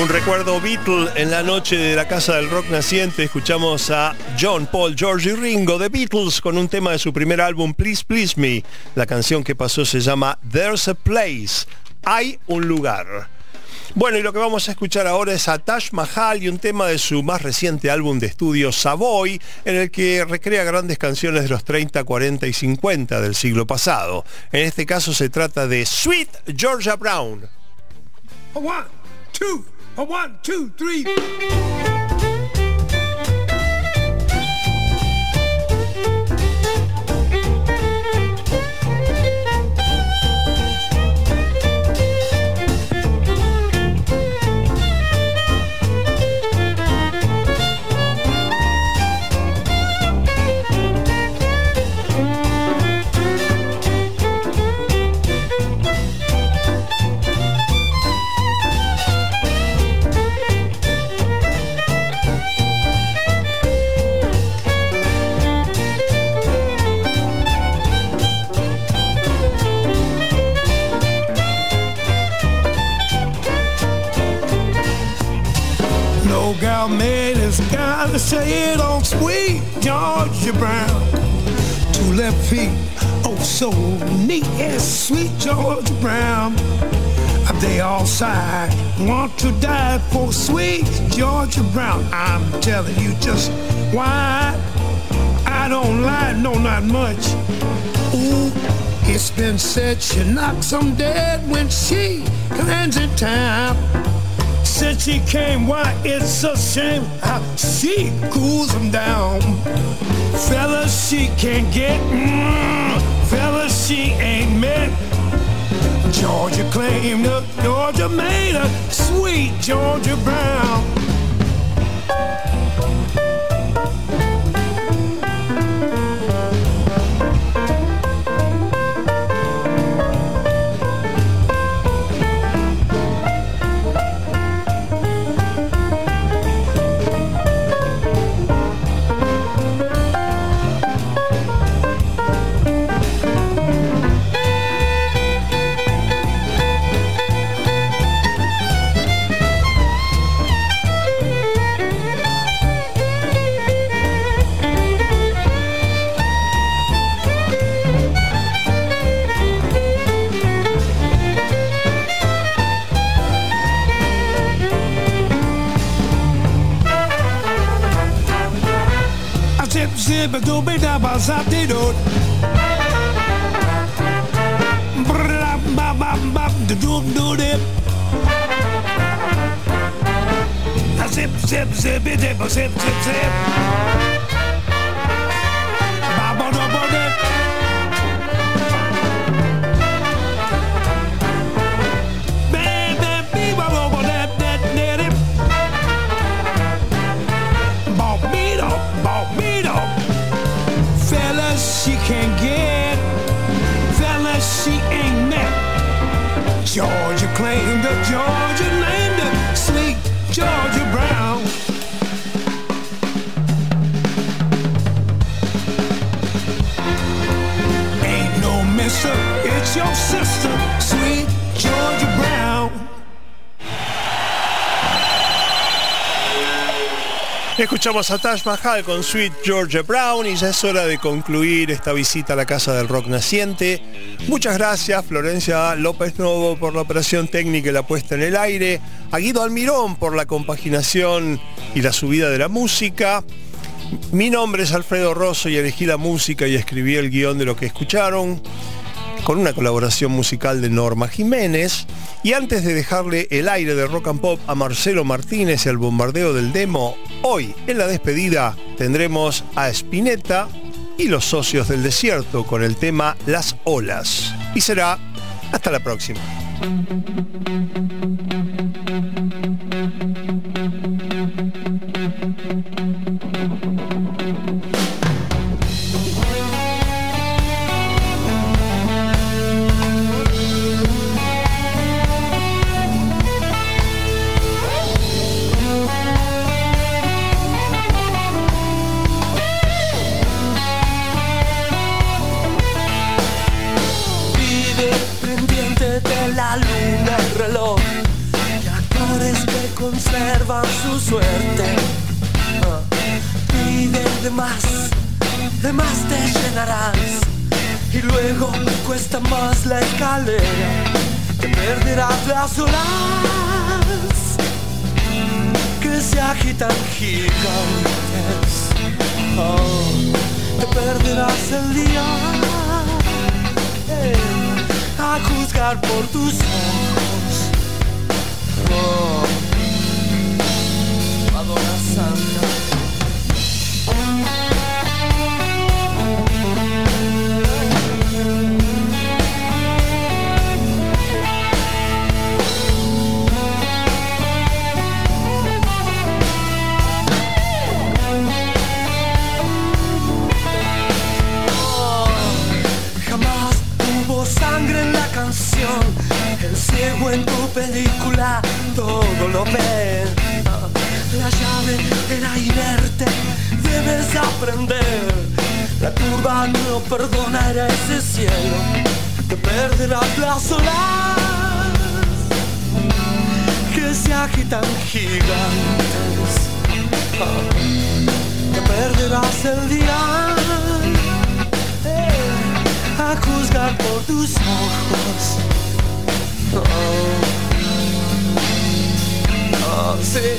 Un recuerdo Beatle en la noche de la Casa del Rock Naciente. Escuchamos a John, Paul, George y Ringo de Beatles con un tema de su primer álbum Please Please Me. La canción que pasó se llama There's a Place. Hay un lugar. Bueno, y lo que vamos a escuchar ahora es a Taj Mahal y un tema de su más reciente álbum de estudio Savoy, en el que recrea grandes canciones de los 30, 40 y 50 del siglo pasado. En este caso se trata de Sweet Georgia Brown. Oh, one, two. A one, two, three. No gal made this gotta say it on sweet Georgia Brown. Two left feet, oh so neat and sweet Georgia Brown. They all sigh, want to die for sweet Georgia Brown. I'm telling you just why I don't lie, no not much. Ooh, it's been said she knocks 'em dead when she lands in town. Since she came, why it's a shame how she cools them down. Fellas, she can't get, mm, fellas, she ain't met. Georgia claimed her, Georgia made her, sweet Georgia Brown. dibba dooby dabba zap do do Brap bap bap do do do do dip. Zip zip zippy dibba zip zip zip. can get. fellas. she ain't met Georgia Claimed the Georgia name. Escuchamos a Taj Mahal con Sweet Georgia Brown y ya es hora de concluir esta visita a la Casa del Rock Naciente. Muchas gracias Florencia López Novo por la operación técnica y la puesta en el aire, a Guido Almirón por la compaginación y la subida de la música. Mi nombre es Alfredo Rosso y elegí la música y escribí el guion de lo que escucharon con una colaboración musical de Norma Jiménez. Y antes de dejarle el aire de rock and pop a Marcelo Martínez y al bombardeo del demo, hoy en la despedida tendremos a Spinetta y los socios del desierto con el tema Las olas. Y será hasta la próxima. De más te llenarás y luego cuesta más la escalera. te perderás las olas que se agitan gigantes. Oh, te perderás el día eh, a juzgar por tus ojos. Oh, Santa. Ciego en tu película todo lo ve. La llave era inerte, debes aprender. La curva no perdonará ese cielo. Te perderás las olas que se agitan gigantes. Ah, Te perderás el día a juzgar por tus ojos. Oh, oh sí.